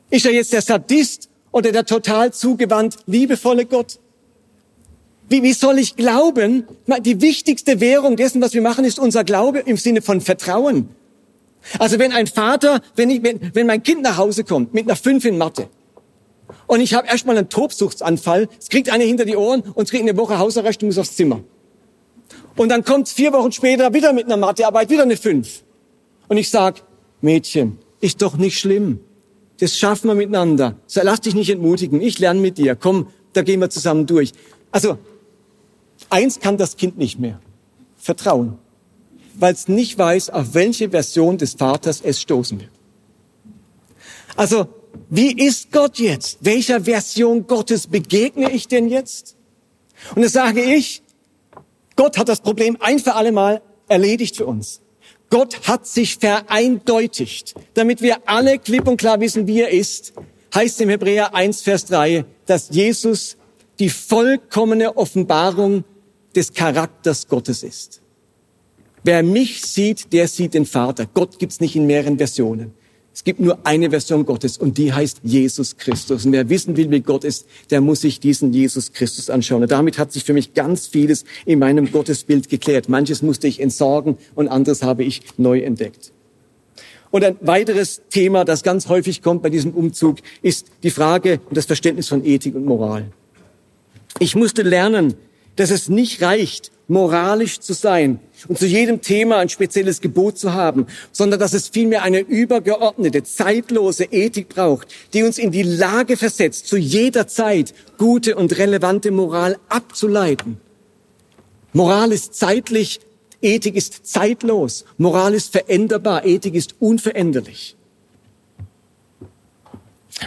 Ist er jetzt der Sadist oder der total zugewandt, liebevolle Gott? Wie, wie soll ich glauben? Die wichtigste Währung dessen, was wir machen, ist unser Glaube im Sinne von Vertrauen. Also wenn ein Vater, wenn, ich, wenn, wenn mein Kind nach Hause kommt mit einer Fünf in Mathe und ich habe erstmal einen Tobsuchtsanfall. Es kriegt eine hinter die Ohren und es kriegt eine Woche Hausarrest und muss aufs Zimmer. Und dann kommt vier Wochen später wieder mit einer Mathearbeit wieder eine Fünf. Und ich sag, Mädchen, ist doch nicht schlimm. Das schaffen wir miteinander. Lass dich nicht entmutigen. Ich lerne mit dir. Komm, da gehen wir zusammen durch. Also, eins kann das Kind nicht mehr. Vertrauen. Weil es nicht weiß, auf welche Version des Vaters es stoßen wird. Also, wie ist Gott jetzt? Welcher Version Gottes begegne ich denn jetzt? Und das sage ich, Gott hat das Problem ein für alle Mal erledigt für uns. Gott hat sich vereindeutigt, damit wir alle klipp und klar wissen, wie er ist. Heißt im Hebräer 1, Vers 3, dass Jesus die vollkommene Offenbarung des Charakters Gottes ist. Wer mich sieht, der sieht den Vater. Gott gibt's nicht in mehreren Versionen. Es gibt nur eine Version Gottes und die heißt Jesus Christus. Und wer wissen will, wie Gott ist, der muss sich diesen Jesus Christus anschauen. Und damit hat sich für mich ganz vieles in meinem Gottesbild geklärt. Manches musste ich entsorgen und anderes habe ich neu entdeckt. Und ein weiteres Thema, das ganz häufig kommt bei diesem Umzug, ist die Frage und das Verständnis von Ethik und Moral. Ich musste lernen, dass es nicht reicht, moralisch zu sein und zu jedem Thema ein spezielles Gebot zu haben, sondern dass es vielmehr eine übergeordnete, zeitlose Ethik braucht, die uns in die Lage versetzt, zu jeder Zeit gute und relevante Moral abzuleiten. Moral ist zeitlich, Ethik ist zeitlos, Moral ist veränderbar, Ethik ist unveränderlich.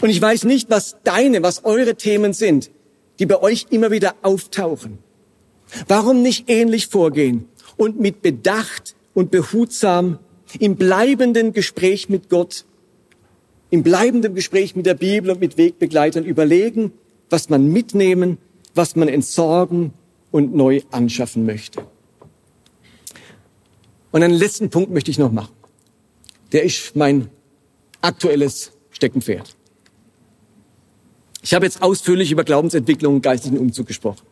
Und ich weiß nicht, was deine, was eure Themen sind, die bei euch immer wieder auftauchen. Warum nicht ähnlich vorgehen und mit Bedacht und behutsam im bleibenden Gespräch mit Gott, im bleibenden Gespräch mit der Bibel und mit Wegbegleitern überlegen, was man mitnehmen, was man entsorgen und neu anschaffen möchte. Und einen letzten Punkt möchte ich noch machen. Der ist mein aktuelles Steckenpferd. Ich habe jetzt ausführlich über Glaubensentwicklung und geistigen Umzug gesprochen.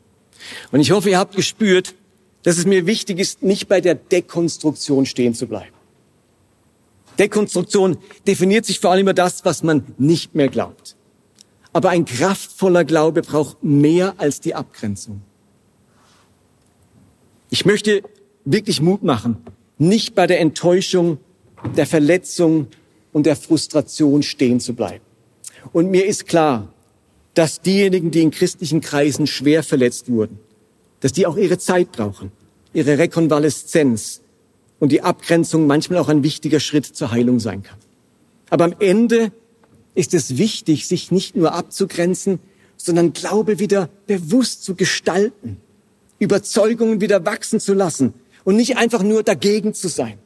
Und ich hoffe, ihr habt gespürt, dass es mir wichtig ist, nicht bei der Dekonstruktion stehen zu bleiben. Dekonstruktion definiert sich vor allem über das, was man nicht mehr glaubt. Aber ein kraftvoller Glaube braucht mehr als die Abgrenzung. Ich möchte wirklich Mut machen, nicht bei der Enttäuschung, der Verletzung und der Frustration stehen zu bleiben. Und mir ist klar, dass diejenigen, die in christlichen Kreisen schwer verletzt wurden, dass die auch ihre Zeit brauchen, ihre Rekonvaleszenz und die Abgrenzung manchmal auch ein wichtiger Schritt zur Heilung sein kann. Aber am Ende ist es wichtig, sich nicht nur abzugrenzen, sondern Glaube wieder bewusst zu gestalten, Überzeugungen wieder wachsen zu lassen und nicht einfach nur dagegen zu sein.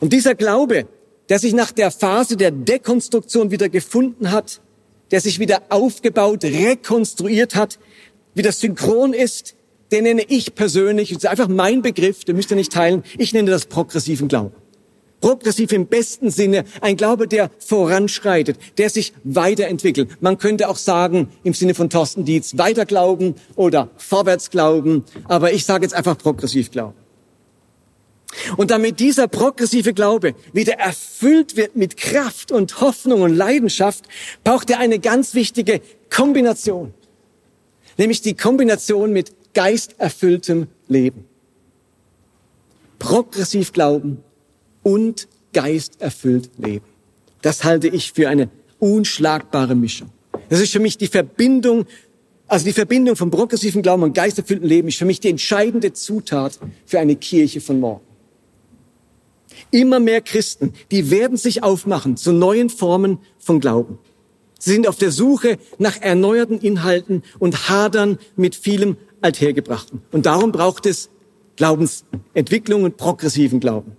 Und dieser Glaube, der sich nach der Phase der Dekonstruktion wieder gefunden hat, der sich wieder aufgebaut, rekonstruiert hat, wieder synchron ist, den nenne ich persönlich, das ist einfach mein Begriff, den müsst ihr nicht teilen, ich nenne das progressiven Glauben. Progressiv im besten Sinne, ein Glaube, der voranschreitet, der sich weiterentwickelt. Man könnte auch sagen, im Sinne von Thorsten Dietz, weiterglauben oder vorwärts glauben, aber ich sage jetzt einfach progressiv glauben. Und damit dieser progressive Glaube wieder erfüllt wird mit Kraft und Hoffnung und Leidenschaft, braucht er eine ganz wichtige Kombination. Nämlich die Kombination mit geisterfülltem Leben. Progressiv glauben und geisterfüllt leben. Das halte ich für eine unschlagbare Mischung. Das ist für mich die Verbindung, also die Verbindung von progressiven Glauben und geisterfülltem Leben ist für mich die entscheidende Zutat für eine Kirche von morgen. Immer mehr Christen, die werden sich aufmachen zu neuen Formen von Glauben. Sie sind auf der Suche nach erneuerten Inhalten und hadern mit vielem Althergebrachten. Und darum braucht es Glaubensentwicklung und progressiven Glauben.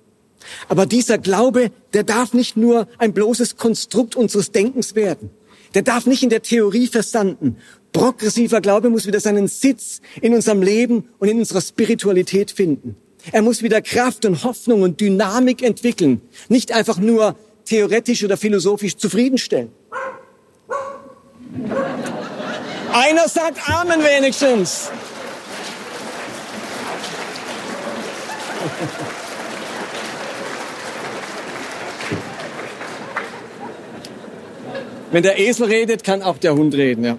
Aber dieser Glaube, der darf nicht nur ein bloßes Konstrukt unseres Denkens werden. Der darf nicht in der Theorie verstanden. Progressiver Glaube muss wieder seinen Sitz in unserem Leben und in unserer Spiritualität finden. Er muss wieder Kraft und Hoffnung und Dynamik entwickeln, nicht einfach nur theoretisch oder philosophisch zufriedenstellen. Einer sagt Amen wenigstens. Wenn der Esel redet, kann auch der Hund reden, ja.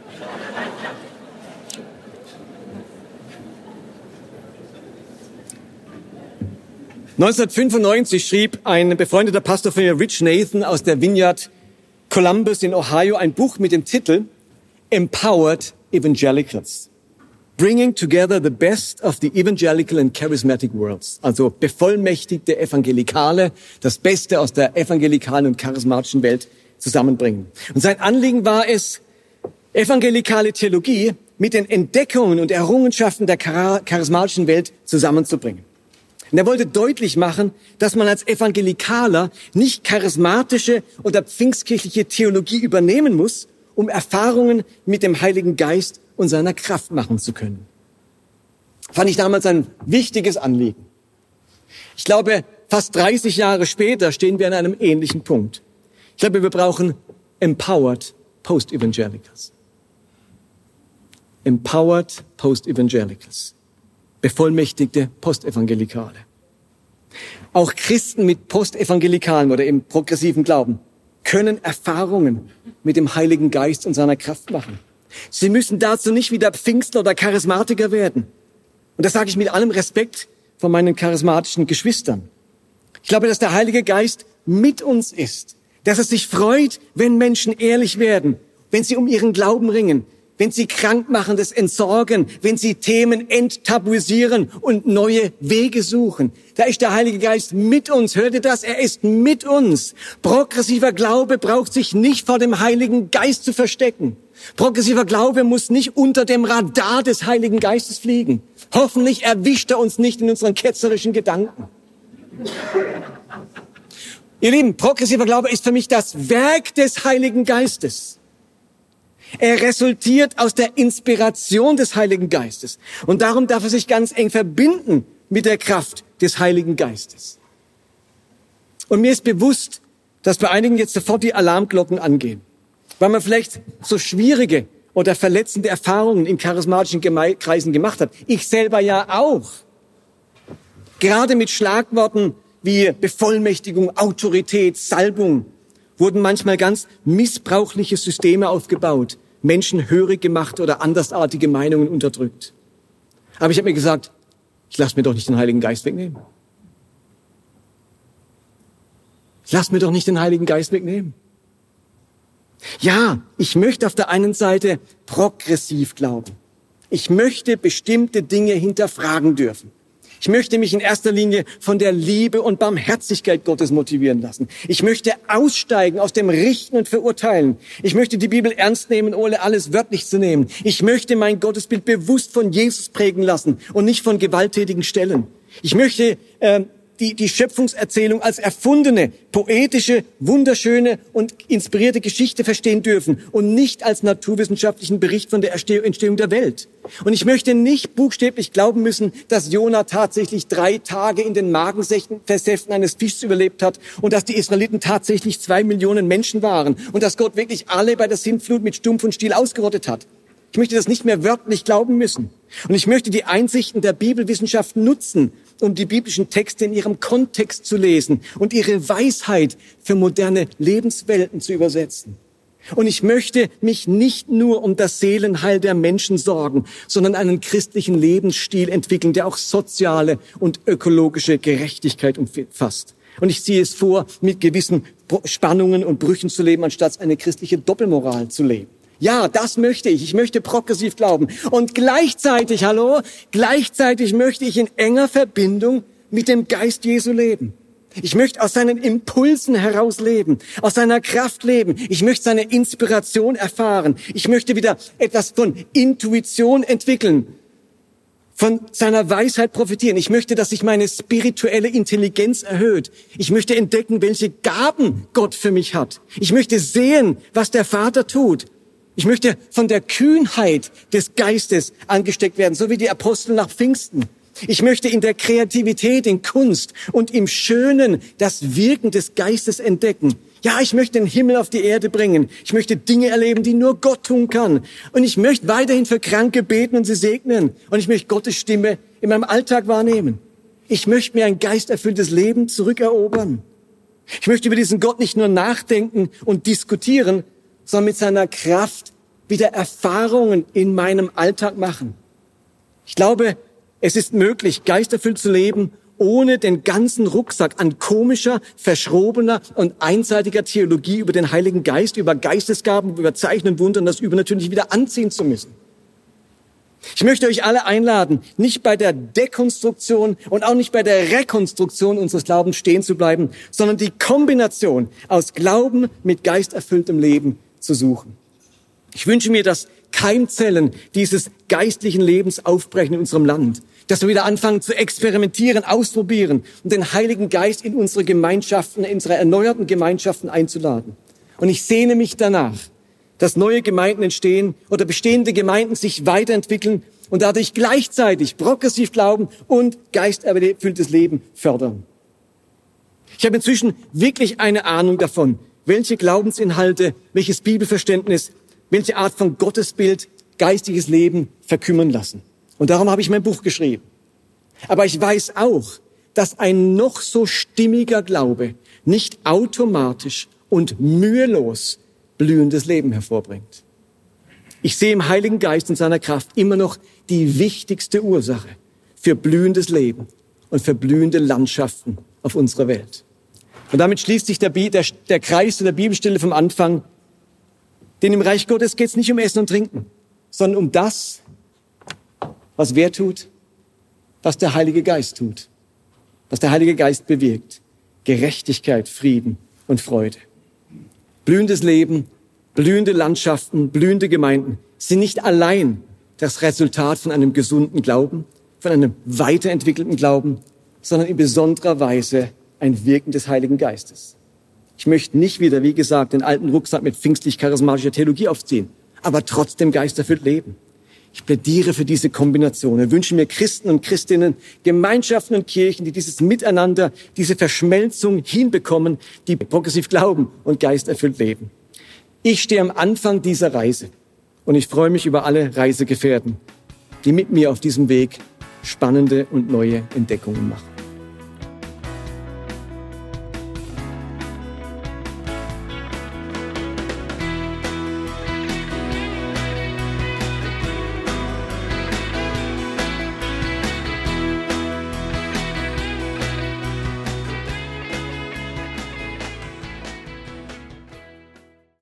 1995 schrieb ein befreundeter Pastor von mir, Rich Nathan aus der Vineyard Columbus in Ohio, ein Buch mit dem Titel Empowered Evangelicals. Bringing together the best of the evangelical and charismatic worlds. Also bevollmächtigte Evangelikale, das Beste aus der evangelikalen und charismatischen Welt zusammenbringen. Und sein Anliegen war es, evangelikale Theologie mit den Entdeckungen und Errungenschaften der charismatischen Welt zusammenzubringen. Und er wollte deutlich machen, dass man als Evangelikaler nicht charismatische oder pfingstkirchliche Theologie übernehmen muss, um Erfahrungen mit dem Heiligen Geist und seiner Kraft machen zu können. Fand ich damals ein wichtiges Anliegen. Ich glaube, fast 30 Jahre später stehen wir an einem ähnlichen Punkt. Ich glaube, wir brauchen empowered Post-Evangelicals. Empowered Post-Evangelicals bevollmächtigte Postevangelikale. Auch Christen mit postevangelikalen oder im progressiven Glauben können Erfahrungen mit dem Heiligen Geist und seiner Kraft machen. Sie müssen dazu nicht wieder Pfingstler oder Charismatiker werden. Und das sage ich mit allem Respekt von meinen charismatischen Geschwistern. Ich glaube, dass der Heilige Geist mit uns ist, dass er sich freut, wenn Menschen ehrlich werden, wenn sie um ihren Glauben ringen, wenn sie krankmachendes entsorgen, wenn sie Themen enttabuisieren und neue Wege suchen. Da ist der Heilige Geist mit uns. Hört ihr das? Er ist mit uns. Progressiver Glaube braucht sich nicht vor dem Heiligen Geist zu verstecken. Progressiver Glaube muss nicht unter dem Radar des Heiligen Geistes fliegen. Hoffentlich erwischt er uns nicht in unseren ketzerischen Gedanken. Ihr Lieben, progressiver Glaube ist für mich das Werk des Heiligen Geistes. Er resultiert aus der Inspiration des Heiligen Geistes. Und darum darf er sich ganz eng verbinden mit der Kraft des Heiligen Geistes. Und mir ist bewusst, dass bei einigen jetzt sofort die Alarmglocken angehen, weil man vielleicht so schwierige oder verletzende Erfahrungen in charismatischen Kreisen gemacht hat. Ich selber ja auch. Gerade mit Schlagworten wie Bevollmächtigung, Autorität, Salbung wurden manchmal ganz missbrauchliche Systeme aufgebaut, Menschen hörig gemacht oder andersartige Meinungen unterdrückt. Aber ich habe mir gesagt, ich lasse mir doch nicht den Heiligen Geist wegnehmen. Ich lasse mir doch nicht den Heiligen Geist wegnehmen. Ja, ich möchte auf der einen Seite progressiv glauben. Ich möchte bestimmte Dinge hinterfragen dürfen. Ich möchte mich in erster Linie von der Liebe und Barmherzigkeit Gottes motivieren lassen. Ich möchte aussteigen aus dem Richten und Verurteilen. Ich möchte die Bibel ernst nehmen, ohne alles wörtlich zu nehmen. Ich möchte mein Gottesbild bewusst von Jesus prägen lassen und nicht von gewalttätigen Stellen. Ich möchte äh, die, die Schöpfungserzählung als erfundene, poetische, wunderschöne und inspirierte Geschichte verstehen dürfen und nicht als naturwissenschaftlichen Bericht von der Entstehung der Welt. Und ich möchte nicht buchstäblich glauben müssen, dass Jona tatsächlich drei Tage in den Magensäften eines Fischs überlebt hat und dass die Israeliten tatsächlich zwei Millionen Menschen waren und dass Gott wirklich alle bei der Sintflut mit Stumpf und Stiel ausgerottet hat. Ich möchte das nicht mehr wörtlich glauben müssen. Und ich möchte die Einsichten der Bibelwissenschaft nutzen, um die biblischen Texte in ihrem Kontext zu lesen und ihre Weisheit für moderne Lebenswelten zu übersetzen. Und ich möchte mich nicht nur um das Seelenheil der Menschen sorgen, sondern einen christlichen Lebensstil entwickeln, der auch soziale und ökologische Gerechtigkeit umfasst. Und ich ziehe es vor, mit gewissen Spannungen und Brüchen zu leben, anstatt eine christliche Doppelmoral zu leben. Ja, das möchte ich. Ich möchte progressiv glauben. Und gleichzeitig, hallo, gleichzeitig möchte ich in enger Verbindung mit dem Geist Jesu leben. Ich möchte aus seinen Impulsen heraus leben, aus seiner Kraft leben. Ich möchte seine Inspiration erfahren. Ich möchte wieder etwas von Intuition entwickeln, von seiner Weisheit profitieren. Ich möchte, dass sich meine spirituelle Intelligenz erhöht. Ich möchte entdecken, welche Gaben Gott für mich hat. Ich möchte sehen, was der Vater tut. Ich möchte von der Kühnheit des Geistes angesteckt werden, so wie die Apostel nach Pfingsten. Ich möchte in der Kreativität, in Kunst und im Schönen das Wirken des Geistes entdecken. Ja, ich möchte den Himmel auf die Erde bringen. Ich möchte Dinge erleben, die nur Gott tun kann. Und ich möchte weiterhin für Kranke beten und sie segnen. Und ich möchte Gottes Stimme in meinem Alltag wahrnehmen. Ich möchte mir ein geisterfülltes Leben zurückerobern. Ich möchte über diesen Gott nicht nur nachdenken und diskutieren, sondern mit seiner Kraft wieder Erfahrungen in meinem Alltag machen. Ich glaube, es ist möglich, geisterfüllt zu leben, ohne den ganzen Rucksack an komischer, verschrobener und einseitiger Theologie über den Heiligen Geist, über Geistesgaben, über Zeichen und Wunder und das übernatürlich wieder anziehen zu müssen. Ich möchte euch alle einladen, nicht bei der Dekonstruktion und auch nicht bei der Rekonstruktion unseres Glaubens stehen zu bleiben, sondern die Kombination aus Glauben mit geisterfülltem Leben zu suchen. Ich wünsche mir, dass Keimzellen dieses geistlichen Lebens aufbrechen in unserem Land. Dass wir wieder anfangen zu experimentieren, ausprobieren und den Heiligen Geist in unsere Gemeinschaften, in unsere erneuerten Gemeinschaften einzuladen. Und ich sehne mich danach, dass neue Gemeinden entstehen oder bestehende Gemeinden sich weiterentwickeln und dadurch gleichzeitig progressiv glauben und geisterfülltes Leben fördern. Ich habe inzwischen wirklich eine Ahnung davon, welche Glaubensinhalte, welches Bibelverständnis, welche Art von Gottesbild geistiges Leben verkümmern lassen. Und darum habe ich mein Buch geschrieben. Aber ich weiß auch, dass ein noch so stimmiger Glaube nicht automatisch und mühelos blühendes Leben hervorbringt. Ich sehe im Heiligen Geist und seiner Kraft immer noch die wichtigste Ursache für blühendes Leben und für blühende Landschaften auf unserer Welt. Und damit schließt sich der, der, der Kreis der Bibelstelle vom Anfang. Denn im Reich Gottes geht es nicht um Essen und Trinken, sondern um das, was wer tut, was der Heilige Geist tut, was der Heilige Geist bewirkt. Gerechtigkeit, Frieden und Freude. Blühendes Leben, blühende Landschaften, blühende Gemeinden sind nicht allein das Resultat von einem gesunden Glauben, von einem weiterentwickelten Glauben, sondern in besonderer Weise ein Wirken des Heiligen Geistes. Ich möchte nicht wieder, wie gesagt, den alten Rucksack mit pfingstlich-charismatischer Theologie aufziehen. aber trotzdem geisterfüllt leben. Ich plädiere für diese Kombination und wünsche mir Christen und Christinnen, Gemeinschaften und Kirchen, die dieses Miteinander, diese Verschmelzung hinbekommen, die progressiv glauben und geisterfüllt leben. Ich stehe am Anfang dieser Reise und ich freue mich über alle Reisegefährten, die mit mir auf diesem Weg spannende und neue Entdeckungen machen.